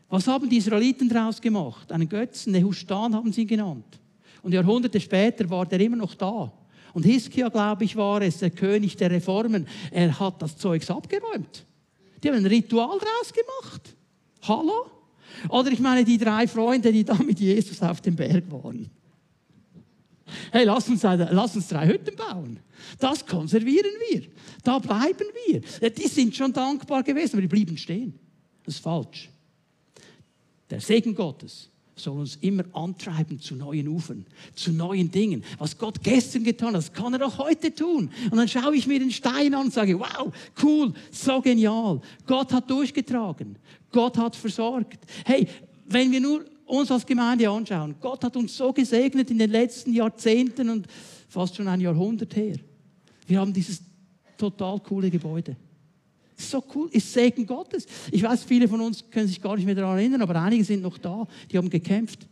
Was haben die Israeliten daraus gemacht? Einen Götzen, Nehustan haben sie ihn genannt. Und Jahrhunderte später war der immer noch da. Und Hiskia, glaube ich, war es, der König der Reformen. Er hat das Zeugs abgeräumt. Die haben ein Ritual daraus gemacht. Hallo? Oder ich meine die drei Freunde, die da mit Jesus auf dem Berg waren. Hey, lass uns, lass uns drei Hütten bauen. Das konservieren wir. Da bleiben wir. Die sind schon dankbar gewesen, aber die blieben stehen. Das ist falsch. Der Segen Gottes soll uns immer antreiben zu neuen Ufern, zu neuen Dingen. Was Gott gestern getan hat, das kann er auch heute tun. Und dann schaue ich mir den Stein an und sage, wow, cool, so genial. Gott hat durchgetragen. Gott hat versorgt. Hey, wenn wir nur uns als Gemeinde anschauen, Gott hat uns so gesegnet in den letzten Jahrzehnten und fast schon ein Jahrhundert her. Wir haben dieses total coole Gebäude. So cool, ist Segen Gottes. Ich weiß, viele von uns können sich gar nicht mehr daran erinnern, aber einige sind noch da, die haben gekämpft.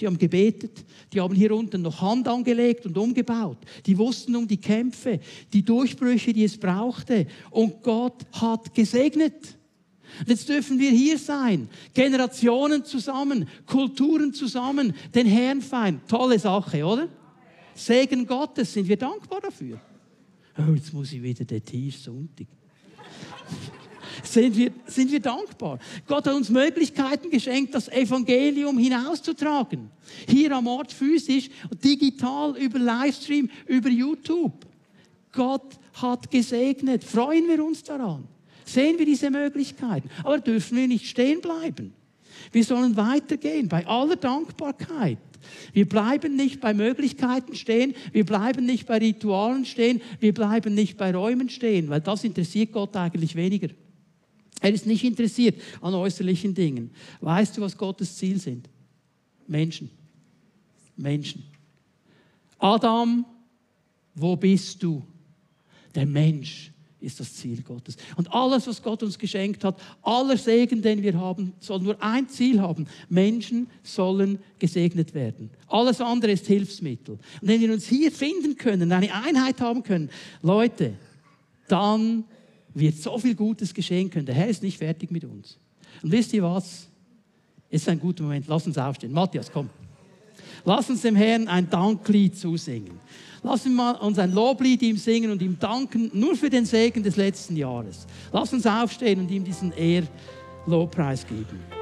Die haben gebetet, die haben hier unten noch Hand angelegt und umgebaut. Die wussten um die Kämpfe, die Durchbrüche, die es brauchte. Und Gott hat gesegnet. Und jetzt dürfen wir hier sein, Generationen zusammen, Kulturen zusammen, den Herrn feiern. Tolle Sache, oder? Segen Gottes, sind wir dankbar dafür. Oh, jetzt muss ich wieder den Tisch Sonntag. sind, wir, sind wir dankbar. Gott hat uns Möglichkeiten geschenkt, das Evangelium hinauszutragen. Hier am Ort physisch, digital, über Livestream, über YouTube. Gott hat gesegnet. Freuen wir uns daran. Sehen wir diese Möglichkeiten. Aber dürfen wir nicht stehen bleiben. Wir sollen weitergehen bei aller Dankbarkeit. Wir bleiben nicht bei Möglichkeiten stehen, wir bleiben nicht bei Ritualen stehen, wir bleiben nicht bei Räumen stehen, weil das interessiert Gott eigentlich weniger. Er ist nicht interessiert an äußerlichen Dingen. Weißt du, was Gottes Ziel sind? Menschen. Menschen. Adam, wo bist du? Der Mensch ist das Ziel Gottes. Und alles, was Gott uns geschenkt hat, aller Segen, den wir haben, soll nur ein Ziel haben. Menschen sollen gesegnet werden. Alles andere ist Hilfsmittel. Und wenn wir uns hier finden können, eine Einheit haben können, Leute, dann wird so viel Gutes geschehen können. Der Herr ist nicht fertig mit uns. Und wisst ihr was? Ist ein guter Moment. Lass uns aufstehen. Matthias, komm. Lass uns dem Herrn ein Danklied zusingen. Lass uns mal uns ein Loblied ihm singen und ihm danken, nur für den Segen des letzten Jahres. Lass uns aufstehen und ihm diesen Ehr-Lobpreis geben.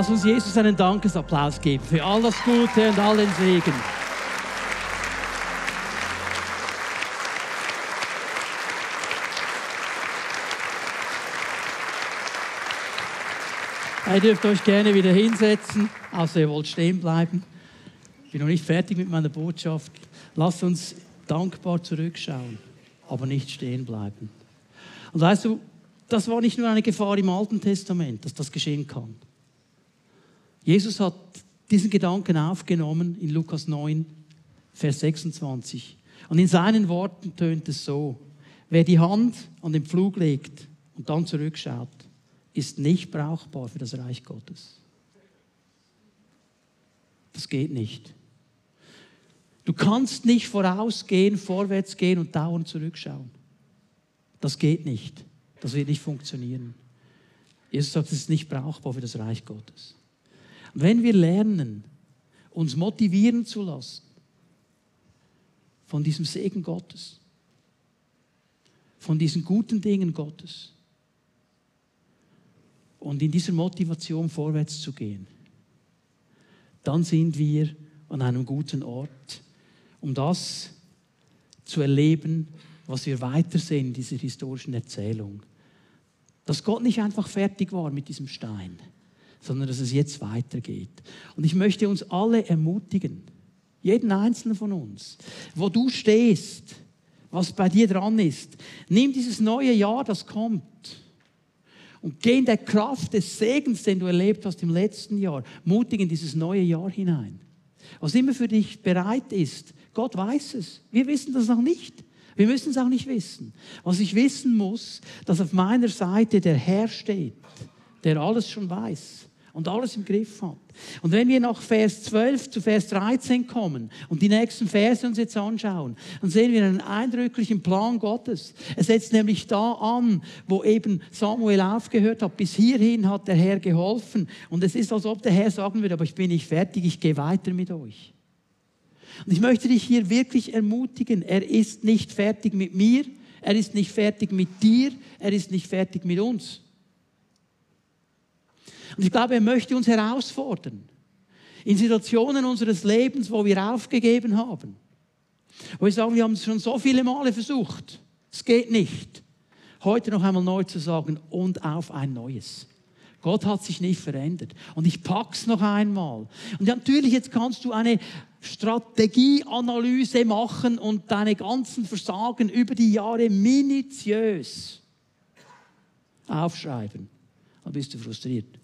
Lass uns Jesus einen Dankesapplaus geben für all das Gute und all den Segen. Ihr dürft euch gerne wieder hinsetzen, außer ihr wollt stehen bleiben. Ich bin noch nicht fertig mit meiner Botschaft. Lasst uns dankbar zurückschauen, aber nicht stehen bleiben. Und weißt du, das war nicht nur eine Gefahr im Alten Testament, dass das geschehen kann. Jesus hat diesen Gedanken aufgenommen in Lukas 9, Vers 26. Und in seinen Worten tönt es so, wer die Hand an den Pflug legt und dann zurückschaut, ist nicht brauchbar für das Reich Gottes. Das geht nicht. Du kannst nicht vorausgehen, vorwärts gehen und dauernd zurückschauen. Das geht nicht. Das wird nicht funktionieren. Jesus sagt, es ist nicht brauchbar für das Reich Gottes. Wenn wir lernen, uns motivieren zu lassen von diesem Segen Gottes, von diesen guten Dingen Gottes, und in dieser Motivation vorwärts zu gehen, dann sind wir an einem guten Ort, um das zu erleben, was wir weitersehen in dieser historischen Erzählung. Dass Gott nicht einfach fertig war mit diesem Stein, sondern dass es jetzt weitergeht. Und ich möchte uns alle ermutigen, jeden einzelnen von uns, wo du stehst, was bei dir dran ist, nimm dieses neue Jahr, das kommt und geh in der Kraft des Segens, den du erlebt hast im letzten Jahr, mutig in dieses neue Jahr hinein. Was immer für dich bereit ist, Gott weiß es. Wir wissen das noch nicht. Wir müssen es auch nicht wissen. Was ich wissen muss, dass auf meiner Seite der Herr steht, der alles schon weiß und alles im Griff hat. Und wenn wir nach Vers 12 zu Vers 13 kommen und die nächsten Verse uns jetzt anschauen, dann sehen wir einen eindrücklichen Plan Gottes. Er setzt nämlich da an, wo eben Samuel aufgehört hat. Bis hierhin hat der Herr geholfen. Und es ist, als ob der Herr sagen würde, aber ich bin nicht fertig, ich gehe weiter mit euch. Und ich möchte dich hier wirklich ermutigen, er ist nicht fertig mit mir, er ist nicht fertig mit dir, er ist nicht fertig mit uns. Und ich glaube, er möchte uns herausfordern. In Situationen unseres Lebens, wo wir aufgegeben haben. Wo wir sagen, wir haben es schon so viele Male versucht. Es geht nicht. Heute noch einmal neu zu sagen und auf ein neues. Gott hat sich nicht verändert. Und ich pack's noch einmal. Und natürlich, jetzt kannst du eine Strategieanalyse machen und deine ganzen Versagen über die Jahre minutiös aufschreiben. Dann bist du frustriert.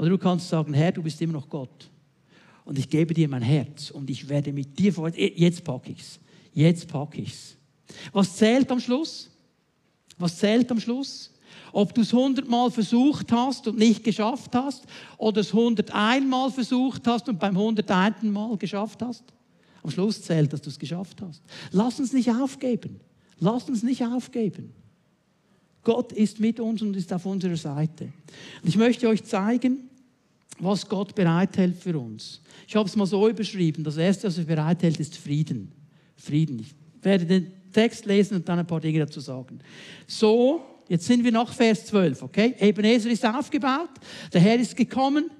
Oder du kannst sagen, Herr, du bist immer noch Gott. Und ich gebe dir mein Herz und ich werde mit dir vor. Jetzt packe ich's. Jetzt packe ich's. Was zählt am Schluss? Was zählt am Schluss? Ob du es hundertmal versucht hast und nicht geschafft hast oder es hunderteinmal versucht hast und beim hunderteinten Mal geschafft hast. Am Schluss zählt, dass du es geschafft hast. Lass uns nicht aufgeben. Lass uns nicht aufgeben. Gott ist mit uns und ist auf unserer Seite. Und ich möchte euch zeigen, was Gott bereithält für uns. Ich habe es mal so überschrieben. Das Erste, was er bereithält, ist Frieden. Frieden. Ich werde den Text lesen und dann ein paar Dinge dazu sagen. So, jetzt sind wir nach Vers 12, okay? Ebenezer ist aufgebaut, der Herr ist gekommen.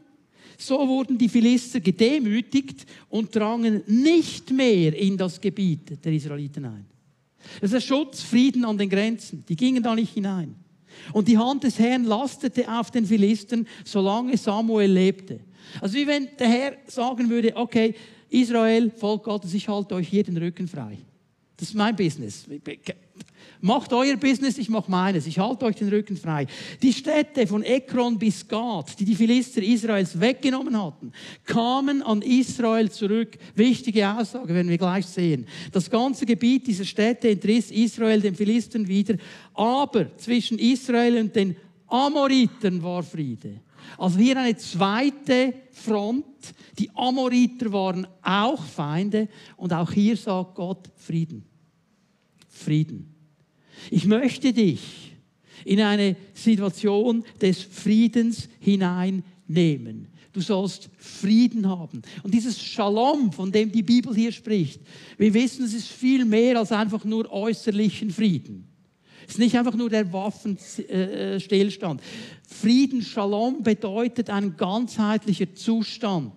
So wurden die Philister gedemütigt und drangen nicht mehr in das Gebiet der Israeliten ein. Das ist Schutz, Frieden an den Grenzen. Die gingen da nicht hinein. Und die Hand des Herrn lastete auf den Philistern, solange Samuel lebte. Also wie wenn der Herr sagen würde, okay, Israel, Volk Gottes, ich halte euch hier den Rücken frei. Das ist mein Business. Macht euer Business, ich mache meines. Ich halte euch den Rücken frei. Die Städte von Ekron bis Gad, die die Philister Israels weggenommen hatten, kamen an Israel zurück. Wichtige Aussage, werden wir gleich sehen. Das ganze Gebiet dieser Städte entriss Israel den Philistern wieder. Aber zwischen Israel und den Amoriten war Friede. Also hier eine zweite Front. Die Amoriter waren auch Feinde und auch hier sagt Gott Frieden. Frieden. Ich möchte dich in eine Situation des Friedens hineinnehmen. Du sollst Frieden haben. Und dieses Shalom, von dem die Bibel hier spricht, wir wissen, es ist viel mehr als einfach nur äußerlichen Frieden. Es ist nicht einfach nur der Waffenstillstand. Frieden, Shalom bedeutet ein ganzheitlicher Zustand,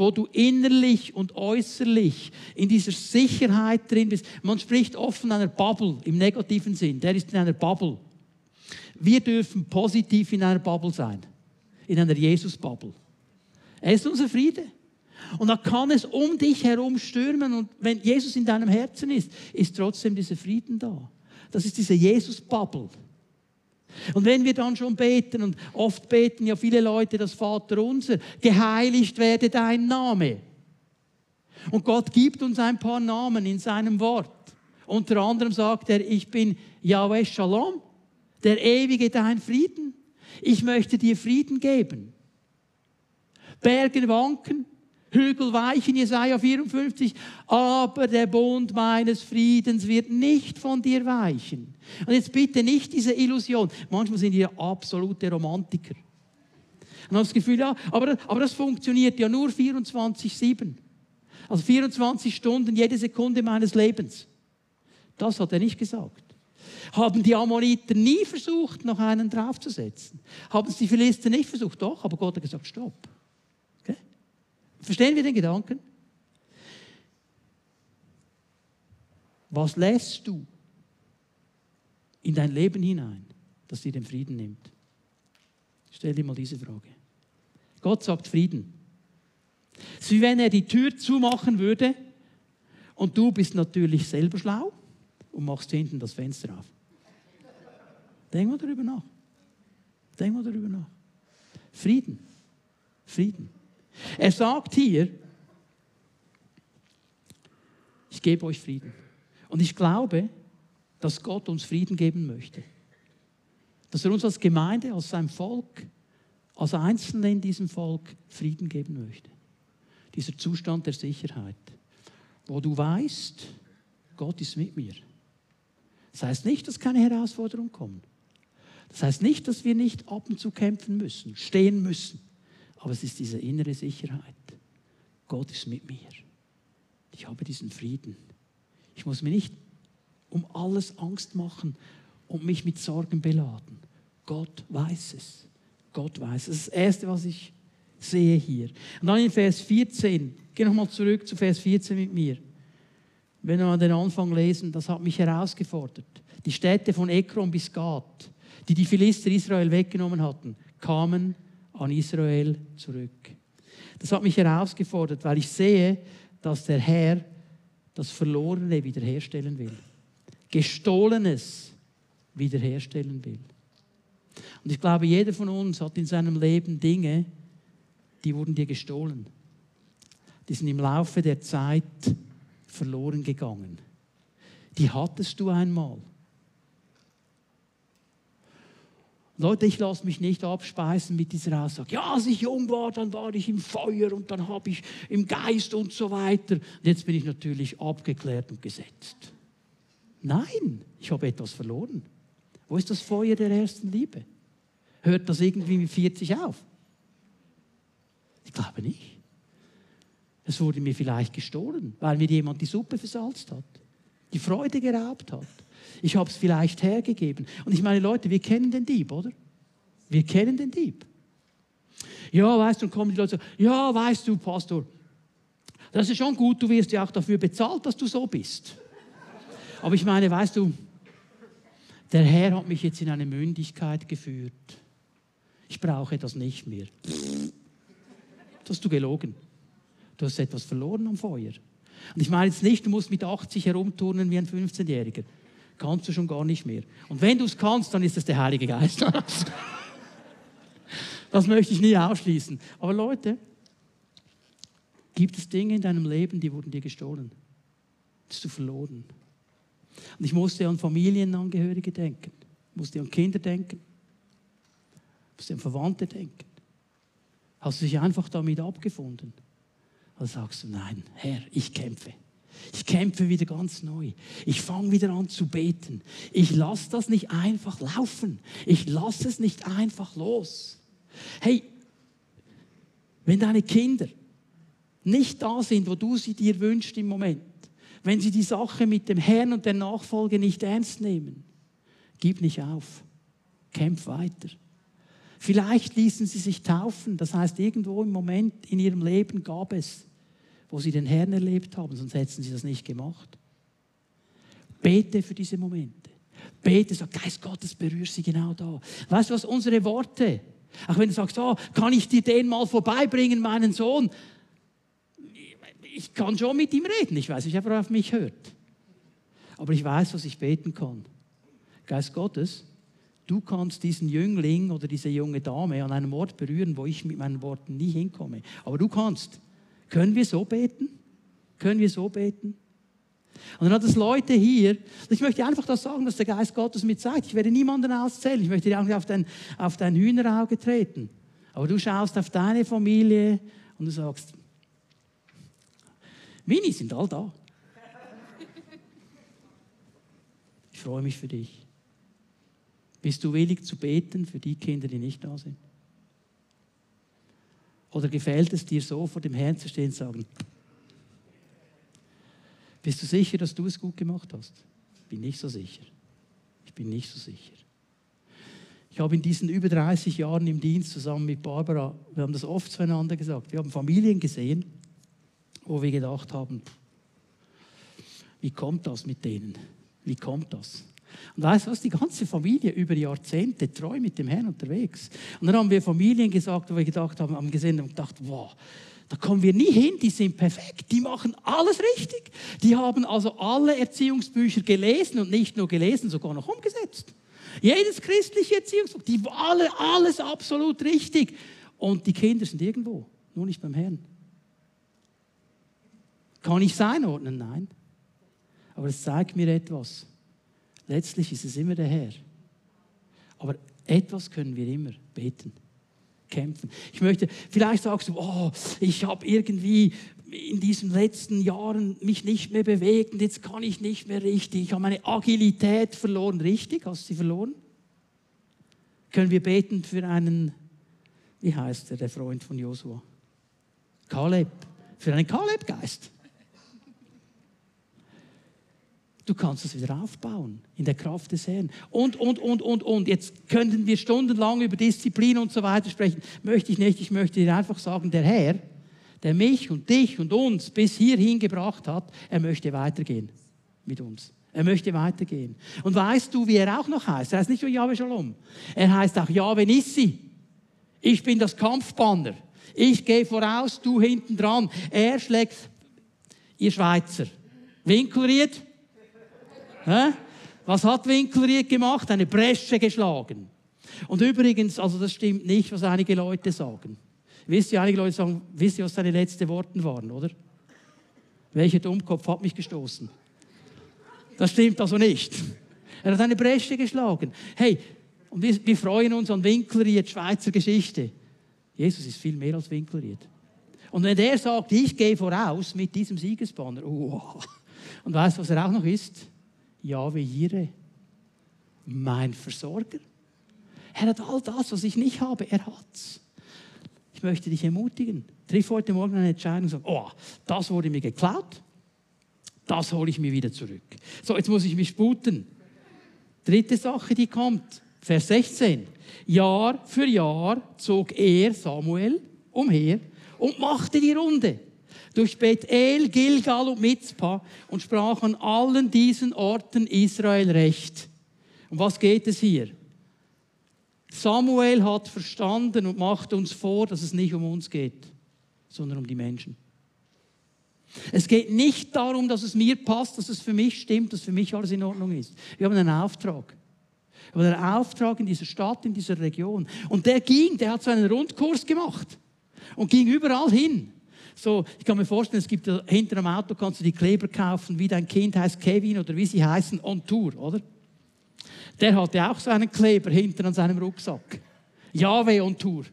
wo du innerlich und äußerlich in dieser Sicherheit drin bist. Man spricht oft von einer Bubble im negativen Sinn. Der ist in einer Bubble. Wir dürfen positiv in einer Bubble sein. In einer Jesus-Bubble. Er ist unser Friede. Und da kann es um dich herum stürmen. Und wenn Jesus in deinem Herzen ist, ist trotzdem dieser Frieden da. Das ist diese Jesus-Bubble. Und wenn wir dann schon beten, und oft beten ja viele Leute das Vater unser, geheiligt werde dein Name. Und Gott gibt uns ein paar Namen in seinem Wort. Unter anderem sagt er, ich bin Yahweh Shalom, der ewige dein Frieden. Ich möchte dir Frieden geben. Bergen wanken, Hügel weichen, Jesaja 54, aber der Bund meines Friedens wird nicht von dir weichen. Und jetzt bitte nicht diese Illusion. Manchmal sind wir absolute Romantiker. Und habe das Gefühl, ja, aber, aber das funktioniert ja nur 24-7. Also 24 Stunden, jede Sekunde meines Lebens. Das hat er nicht gesagt. Haben die Ammoniter nie versucht, noch einen draufzusetzen? Haben es die Philister nicht versucht? Doch, aber Gott hat gesagt, stopp. Verstehen wir den Gedanken? Was lässt du in dein Leben hinein, das dir den Frieden nimmt? Stell dir mal diese Frage. Gott sagt Frieden. Es ist wie wenn er die Tür zumachen würde und du bist natürlich selber schlau und machst hinten das Fenster auf. Denk mal darüber nach. Denk mal darüber nach. Frieden. Frieden. Er sagt hier, ich gebe euch Frieden. Und ich glaube, dass Gott uns Frieden geben möchte. Dass er uns als Gemeinde, als sein Volk, als Einzelne in diesem Volk Frieden geben möchte. Dieser Zustand der Sicherheit, wo du weißt, Gott ist mit mir. Das heißt nicht, dass keine Herausforderungen kommen. Das heißt nicht, dass wir nicht ab und zu kämpfen müssen, stehen müssen. Aber es ist diese innere Sicherheit. Gott ist mit mir. Ich habe diesen Frieden. Ich muss mir nicht um alles Angst machen und mich mit Sorgen beladen. Gott weiß es. Gott weiß es. Das ist das Erste, was ich sehe hier. Und dann in Vers 14, geh nochmal zurück zu Vers 14 mit mir. Wenn wir den Anfang lesen, das hat mich herausgefordert. Die Städte von Ekron bis Gath, die die Philister Israel weggenommen hatten, kamen an Israel zurück. Das hat mich herausgefordert, weil ich sehe, dass der Herr das Verlorene wiederherstellen will. Gestohlenes wiederherstellen will. Und ich glaube, jeder von uns hat in seinem Leben Dinge, die wurden dir gestohlen. Die sind im Laufe der Zeit verloren gegangen. Die hattest du einmal. Leute, ich lasse mich nicht abspeisen mit dieser Aussage. Ja, als ich jung war, dann war ich im Feuer und dann habe ich im Geist und so weiter. Und jetzt bin ich natürlich abgeklärt und gesetzt. Nein, ich habe etwas verloren. Wo ist das Feuer der ersten Liebe? Hört das irgendwie mit 40 auf? Ich glaube nicht. Es wurde mir vielleicht gestohlen, weil mir jemand die Suppe versalzt hat, die Freude geraubt hat. Ich habe es vielleicht hergegeben. Und ich meine, Leute, wir kennen den Dieb, oder? Wir kennen den Dieb. Ja, weißt du, und kommen die Leute so, ja, weißt du, Pastor, das ist schon gut, du wirst ja auch dafür bezahlt, dass du so bist. Aber ich meine, weißt du, der Herr hat mich jetzt in eine Mündigkeit geführt. Ich brauche das nicht mehr. Das hast du gelogen. Du hast etwas verloren am Feuer. Und ich meine jetzt nicht, du musst mit 80 herumturnen wie ein 15-Jähriger kannst du schon gar nicht mehr. Und wenn du es kannst, dann ist es der Heilige Geist. das möchte ich nie ausschließen. Aber Leute, gibt es Dinge in deinem Leben, die wurden dir gestohlen? Bist du verloren? Und ich musste an Familienangehörige denken, musste an Kinder denken, musste an Verwandte denken. Hast du dich einfach damit abgefunden? Also sagst du, nein, Herr, ich kämpfe. Ich kämpfe wieder ganz neu. Ich fange wieder an zu beten. Ich lasse das nicht einfach laufen. Ich lasse es nicht einfach los. Hey, wenn deine Kinder nicht da sind, wo du sie dir wünschst im Moment, wenn sie die Sache mit dem Herrn und der Nachfolge nicht ernst nehmen, Gib nicht auf. Kämpf weiter. Vielleicht ließen sie sich taufen. Das heißt, irgendwo im Moment in ihrem Leben gab es, wo sie den Herrn erlebt haben, sonst hätten sie das nicht gemacht. Bete für diese Momente. Bete, sag, Geist Gottes, berühr sie genau da. Weißt du was, unsere Worte, auch wenn du sagst, oh, kann ich dir den mal vorbeibringen, meinen Sohn? Ich kann schon mit ihm reden. Ich weiß nicht, ob er auf mich hört. Aber ich weiß, was ich beten kann. Geist Gottes, du kannst diesen Jüngling oder diese junge Dame an einem Ort berühren, wo ich mit meinen Worten nie hinkomme. Aber du kannst. Können wir so beten? Können wir so beten? Und dann hat es Leute hier, ich möchte einfach das sagen, dass der Geist Gottes mir zeigt. Ich werde niemanden auszählen, ich möchte dir auch nicht auf dein, auf dein Hühnerauge treten. Aber du schaust auf deine Familie und du sagst, Mini sind all da. Ich freue mich für dich. Bist du willig zu beten für die Kinder, die nicht da sind? Oder gefällt es dir so, vor dem Herrn zu stehen und sagen, bist du sicher, dass du es gut gemacht hast? Ich bin nicht so sicher. Ich bin nicht so sicher. Ich habe in diesen über 30 Jahren im Dienst zusammen mit Barbara, wir haben das oft zueinander gesagt, wir haben Familien gesehen, wo wir gedacht haben, wie kommt das mit denen? Wie kommt das? Und weißt du was, die ganze Familie über Jahrzehnte treu mit dem Herrn unterwegs. Und dann haben wir Familien gesagt, wo wir gedacht haben, haben gesehen und gedacht, wow, da kommen wir nie hin, die sind perfekt, die machen alles richtig. Die haben also alle Erziehungsbücher gelesen und nicht nur gelesen, sogar noch umgesetzt. Jedes christliche Erziehungsbuch, die alle, alles absolut richtig. Und die Kinder sind irgendwo, nur nicht beim Herrn. Kann ich es einordnen? Nein. Aber es zeigt mir etwas. Letztlich ist es immer der Herr. Aber etwas können wir immer beten kämpfen. Ich möchte, vielleicht sagst du, oh, ich habe irgendwie in diesen letzten Jahren mich nicht mehr bewegt und jetzt kann ich nicht mehr richtig. Ich habe meine Agilität verloren. Richtig? Hast du sie verloren? Können wir beten für einen, wie heißt er, der Freund von Josua? Kaleb. Für einen Kaleb-Geist. Du kannst es wieder aufbauen in der Kraft des Herrn. Und, und, und, und, und. Jetzt könnten wir stundenlang über Disziplin und so weiter sprechen. Möchte ich nicht. Ich möchte dir einfach sagen, der Herr, der mich und dich und uns bis hierhin gebracht hat, er möchte weitergehen mit uns. Er möchte weitergehen. Und weißt du, wie er auch noch heißt? Er heißt nicht nur Yahweh Shalom. Er heißt auch Yahweh Nissi. Ich bin das Kampfbanner. Ich gehe voraus, du hinten dran. Er schlägt, ihr Schweizer, Winkelried, was hat Winkelried gemacht? Eine Bresche geschlagen. Und übrigens, also das stimmt nicht, was einige Leute sagen. Wisst ihr, einige Leute sagen, wisst ihr, was seine letzten Worte waren, oder? Welcher Dummkopf hat mich gestoßen? Das stimmt also nicht. Er hat eine Bresche geschlagen. Hey, und wir, wir freuen uns an Winkelried, Schweizer Geschichte. Jesus ist viel mehr als Winkelried. Und wenn der sagt, ich gehe voraus mit diesem Siegesbanner, oh, und weißt du, was er auch noch ist? Jahwe Jire, mein Versorger. Er hat all das, was ich nicht habe, er hat's. Ich möchte dich ermutigen. Triff heute Morgen eine Entscheidung und sag, oh, das wurde mir geklaut, das hole ich mir wieder zurück. So, jetzt muss ich mich sputen. Dritte Sache, die kommt, Vers 16. Jahr für Jahr zog er, Samuel, umher und machte die Runde durch Bethel, Gilgal und Mitzpah und sprach an allen diesen Orten Israel Recht. Um was geht es hier? Samuel hat verstanden und macht uns vor, dass es nicht um uns geht, sondern um die Menschen. Es geht nicht darum, dass es mir passt, dass es für mich stimmt, dass für mich alles in Ordnung ist. Wir haben einen Auftrag. Wir haben einen Auftrag in dieser Stadt, in dieser Region. Und der ging, der hat so einen Rundkurs gemacht und ging überall hin. So, ich kann mir vorstellen, es gibt hinter einem Auto kannst du die Kleber kaufen, wie dein Kind heißt Kevin oder wie sie heißen, on Tour, oder? Der hatte auch so einen Kleber hinter an seinem Rucksack. Yahweh on Tour.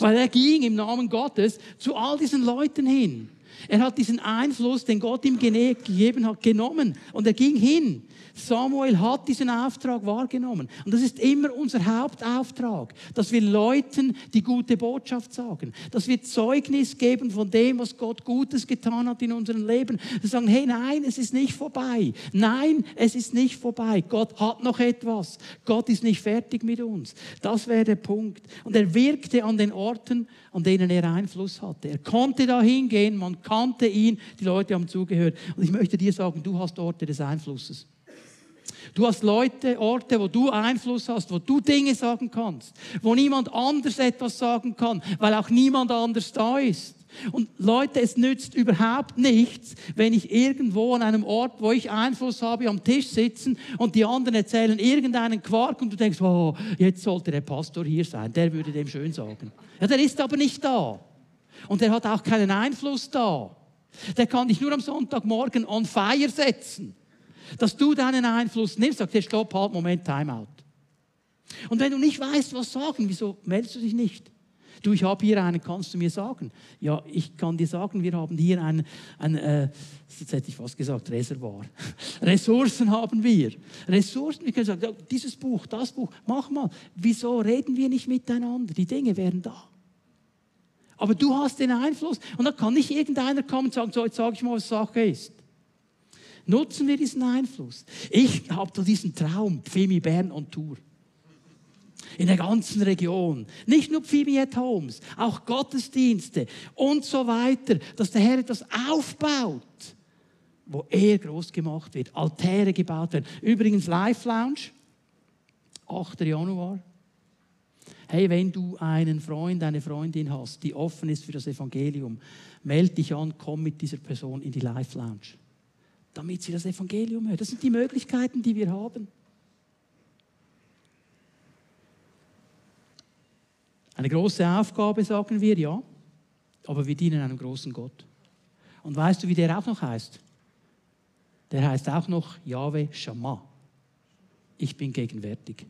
Weil er ging im Namen Gottes zu all diesen Leuten hin. Er hat diesen Einfluss, den Gott ihm gegeben hat, genommen und er ging hin. Samuel hat diesen Auftrag wahrgenommen. Und das ist immer unser Hauptauftrag, dass wir Leuten die gute Botschaft sagen, dass wir Zeugnis geben von dem, was Gott Gutes getan hat in unserem Leben. Wir sagen, hey, nein, es ist nicht vorbei. Nein, es ist nicht vorbei. Gott hat noch etwas. Gott ist nicht fertig mit uns. Das wäre der Punkt. Und er wirkte an den Orten, an denen er Einfluss hatte. Er konnte da hingehen, man kannte ihn, die Leute haben zugehört. Und ich möchte dir sagen, du hast Orte des Einflusses. Du hast Leute, Orte, wo du Einfluss hast, wo du Dinge sagen kannst, wo niemand anders etwas sagen kann, weil auch niemand anders da ist. Und Leute, es nützt überhaupt nichts, wenn ich irgendwo an einem Ort, wo ich Einfluss habe, am Tisch sitzen und die anderen erzählen irgendeinen Quark und du denkst, oh, jetzt sollte der Pastor hier sein, der würde dem schön sagen. Ja, der ist aber nicht da. Und der hat auch keinen Einfluss da. Der kann dich nur am Sonntagmorgen on fire setzen dass du deinen Einfluss nimmst, sagst, hey, stopp, halt, Moment, Timeout. Und wenn du nicht weißt, was sagen, wieso meldest du dich nicht? Du, ich habe hier einen, kannst du mir sagen? Ja, ich kann dir sagen, wir haben hier ein, ein äh, jetzt hätte ich fast gesagt, Reservoir. Ressourcen haben wir. Ressourcen, wir können sagen, dieses Buch, das Buch, mach mal. Wieso reden wir nicht miteinander? Die Dinge wären da. Aber du hast den Einfluss und dann kann nicht irgendeiner kommen und sagen, so, jetzt sage ich mal, was Sache ist. Nutzen wir diesen Einfluss. Ich habe so diesen Traum, Pfimi Bern on Tour. In der ganzen Region. Nicht nur Pfimi at Homes, auch Gottesdienste und so weiter, dass der Herr etwas aufbaut, wo er groß gemacht wird, Altäre gebaut werden. Übrigens Life Lounge, 8. Januar. Hey, wenn du einen Freund, eine Freundin hast, die offen ist für das Evangelium, melde dich an, komm mit dieser Person in die Life Lounge damit sie das Evangelium hören. Das sind die Möglichkeiten, die wir haben. Eine große Aufgabe, sagen wir, ja, aber wir dienen einem großen Gott. Und weißt du, wie der auch noch heißt? Der heißt auch noch Yahweh Shammah. Ich bin gegenwärtig.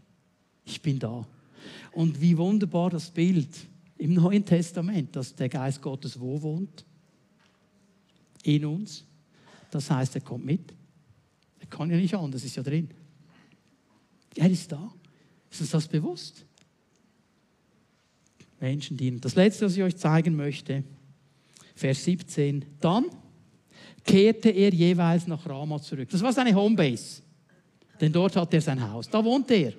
Ich bin da. Und wie wunderbar das Bild im Neuen Testament, dass der Geist Gottes wo wohnt? In uns. Das heißt, er kommt mit. Er kann ja nicht anders, ist ja drin. Er ist da. Ist uns das bewusst? Menschen dienen. Das letzte, was ich euch zeigen möchte, Vers 17. Dann kehrte er jeweils nach Rama zurück. Das war seine Homebase. Denn dort hat er sein Haus. Da wohnte er.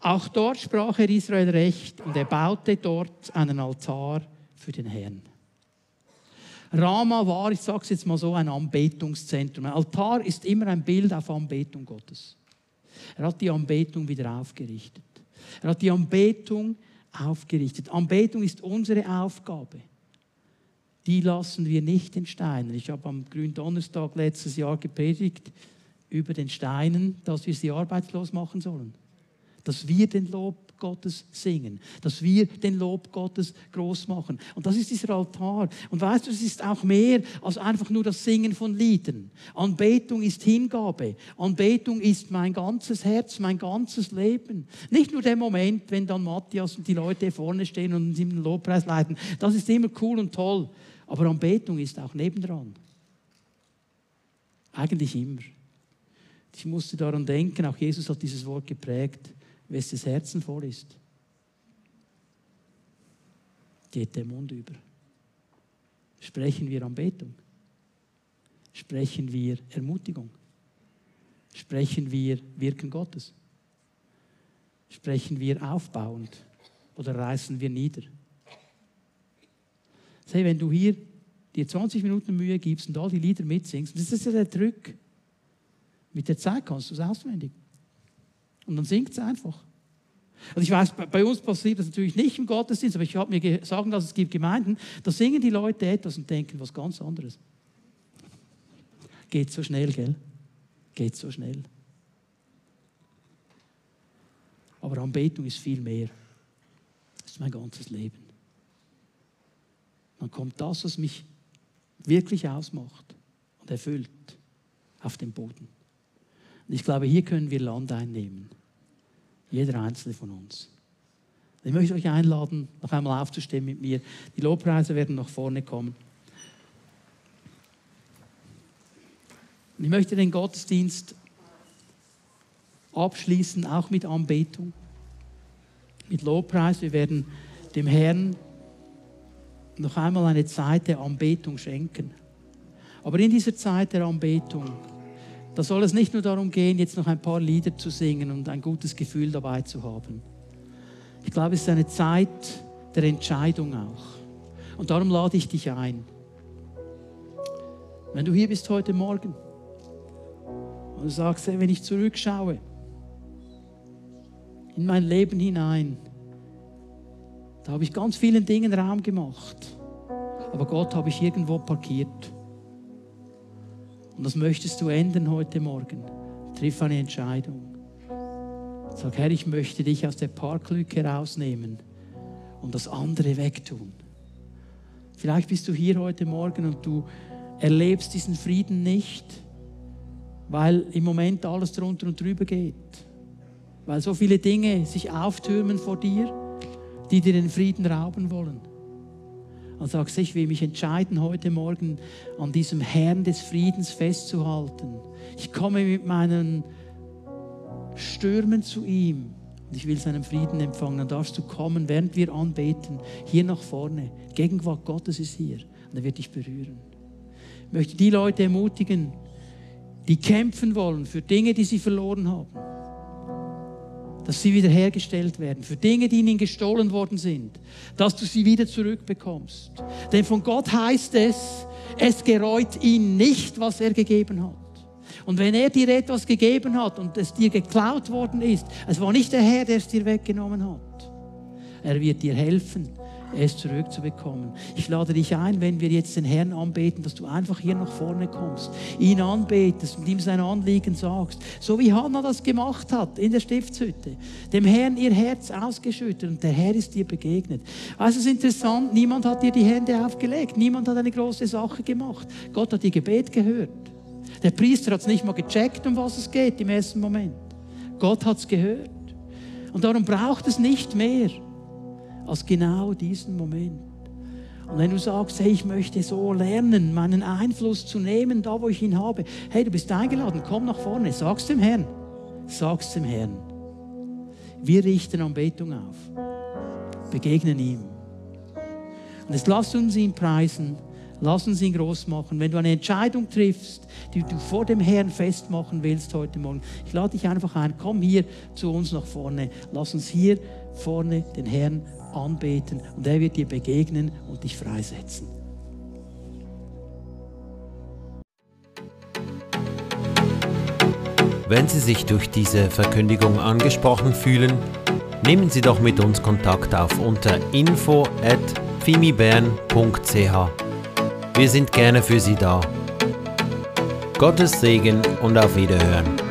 Auch dort sprach er Israel recht und er baute dort einen Altar für den Herrn. Rama war, ich sage es jetzt mal so, ein Anbetungszentrum. Ein Altar ist immer ein Bild auf Anbetung Gottes. Er hat die Anbetung wieder aufgerichtet. Er hat die Anbetung aufgerichtet. Anbetung ist unsere Aufgabe. Die lassen wir nicht in Steinen. Ich habe am Gründonnerstag letztes Jahr gepredigt über den Steinen, dass wir sie arbeitslos machen sollen. Dass wir den Lob Gottes singen, dass wir den Lob Gottes groß machen. Und das ist dieser Altar. Und weißt du, es ist auch mehr als einfach nur das Singen von Liedern. Anbetung ist Hingabe. Anbetung ist mein ganzes Herz, mein ganzes Leben. Nicht nur der Moment, wenn dann Matthias und die Leute vorne stehen und uns den Lobpreis leiten. Das ist immer cool und toll. Aber Anbetung ist auch nebendran. Eigentlich immer. Ich musste daran denken, auch Jesus hat dieses Wort geprägt wes des Herzen voll ist, geht der Mund über. Sprechen wir Anbetung? Sprechen wir Ermutigung? Sprechen wir Wirken Gottes? Sprechen wir aufbauend oder reißen wir nieder? Sei, wenn du hier dir 20 Minuten Mühe gibst und all die Lieder mitsingst, das ist ja der Trick. Mit der Zeit kannst du es auswendig. Und dann singt es einfach. Also ich weiß, bei uns passiert das natürlich nicht im Gottesdienst, aber ich habe mir gesagt, dass es gibt Gemeinden, da singen die Leute etwas und denken was ganz anderes. Geht so schnell, gell? Geht so schnell. Aber Anbetung ist viel mehr. Das ist mein ganzes Leben. Dann kommt das, was mich wirklich ausmacht und erfüllt, auf den Boden. Ich glaube, hier können wir Land einnehmen. Jeder einzelne von uns. Ich möchte euch einladen, noch einmal aufzustehen mit mir. Die Lobpreise werden nach vorne kommen. Ich möchte den Gottesdienst abschließen, auch mit Anbetung, mit Lobpreis. Wir werden dem Herrn noch einmal eine Zeit der Anbetung schenken. Aber in dieser Zeit der Anbetung da soll es nicht nur darum gehen, jetzt noch ein paar Lieder zu singen und ein gutes Gefühl dabei zu haben. Ich glaube, es ist eine Zeit der Entscheidung auch. Und darum lade ich dich ein. Wenn du hier bist heute Morgen und du sagst, wenn ich zurückschaue in mein Leben hinein, da habe ich ganz vielen Dingen Raum gemacht. Aber Gott habe ich irgendwo parkiert. Und das möchtest du ändern heute Morgen. Triff eine Entscheidung. Sag, Herr, ich möchte dich aus der Parklücke rausnehmen und das andere wegtun. Vielleicht bist du hier heute Morgen und du erlebst diesen Frieden nicht, weil im Moment alles drunter und drüber geht. Weil so viele Dinge sich auftürmen vor dir die dir den Frieden rauben wollen. Und sagst, ich will mich entscheiden, heute Morgen an diesem Herrn des Friedens festzuhalten. Ich komme mit meinen Stürmen zu ihm und ich will seinen Frieden empfangen. Dann darfst du kommen, während wir anbeten, hier nach vorne. Gegenwart Gottes ist hier und er wird dich berühren. Ich möchte die Leute ermutigen, die kämpfen wollen für Dinge, die sie verloren haben dass sie wiederhergestellt werden. Für Dinge, die ihnen gestohlen worden sind, dass du sie wieder zurückbekommst. Denn von Gott heißt es, es gereut ihn nicht, was er gegeben hat. Und wenn er dir etwas gegeben hat und es dir geklaut worden ist, es war nicht der Herr, der es dir weggenommen hat. Er wird dir helfen es zurückzubekommen. Ich lade dich ein, wenn wir jetzt den Herrn anbeten, dass du einfach hier nach vorne kommst, ihn anbetest und ihm sein Anliegen sagst, so wie Hannah das gemacht hat in der Stiftshütte, dem Herrn ihr Herz ausgeschüttet und der Herr ist dir begegnet. Also es ist interessant, niemand hat dir die Hände aufgelegt, niemand hat eine große Sache gemacht. Gott hat ihr Gebet gehört. Der Priester hat es nicht mal gecheckt, um was es geht im ersten Moment. Gott hat es gehört. Und darum braucht es nicht mehr als genau diesen Moment. Und wenn du sagst, hey, ich möchte so lernen, meinen Einfluss zu nehmen, da wo ich ihn habe, hey, du bist eingeladen, komm nach vorne, sag's dem Herrn, sag's dem Herrn. Wir richten Anbetung auf, begegnen ihm. Und jetzt lass uns ihn preisen, lass uns ihn groß machen. Wenn du eine Entscheidung triffst, die du vor dem Herrn festmachen willst heute Morgen, ich lade dich einfach ein, komm hier zu uns nach vorne, lass uns hier vorne den Herrn anbeten und er wird dir begegnen und dich freisetzen. Wenn Sie sich durch diese Verkündigung angesprochen fühlen, nehmen Sie doch mit uns Kontakt auf unter info@fimibern.ch. Wir sind gerne für Sie da. Gottes Segen und auf Wiederhören.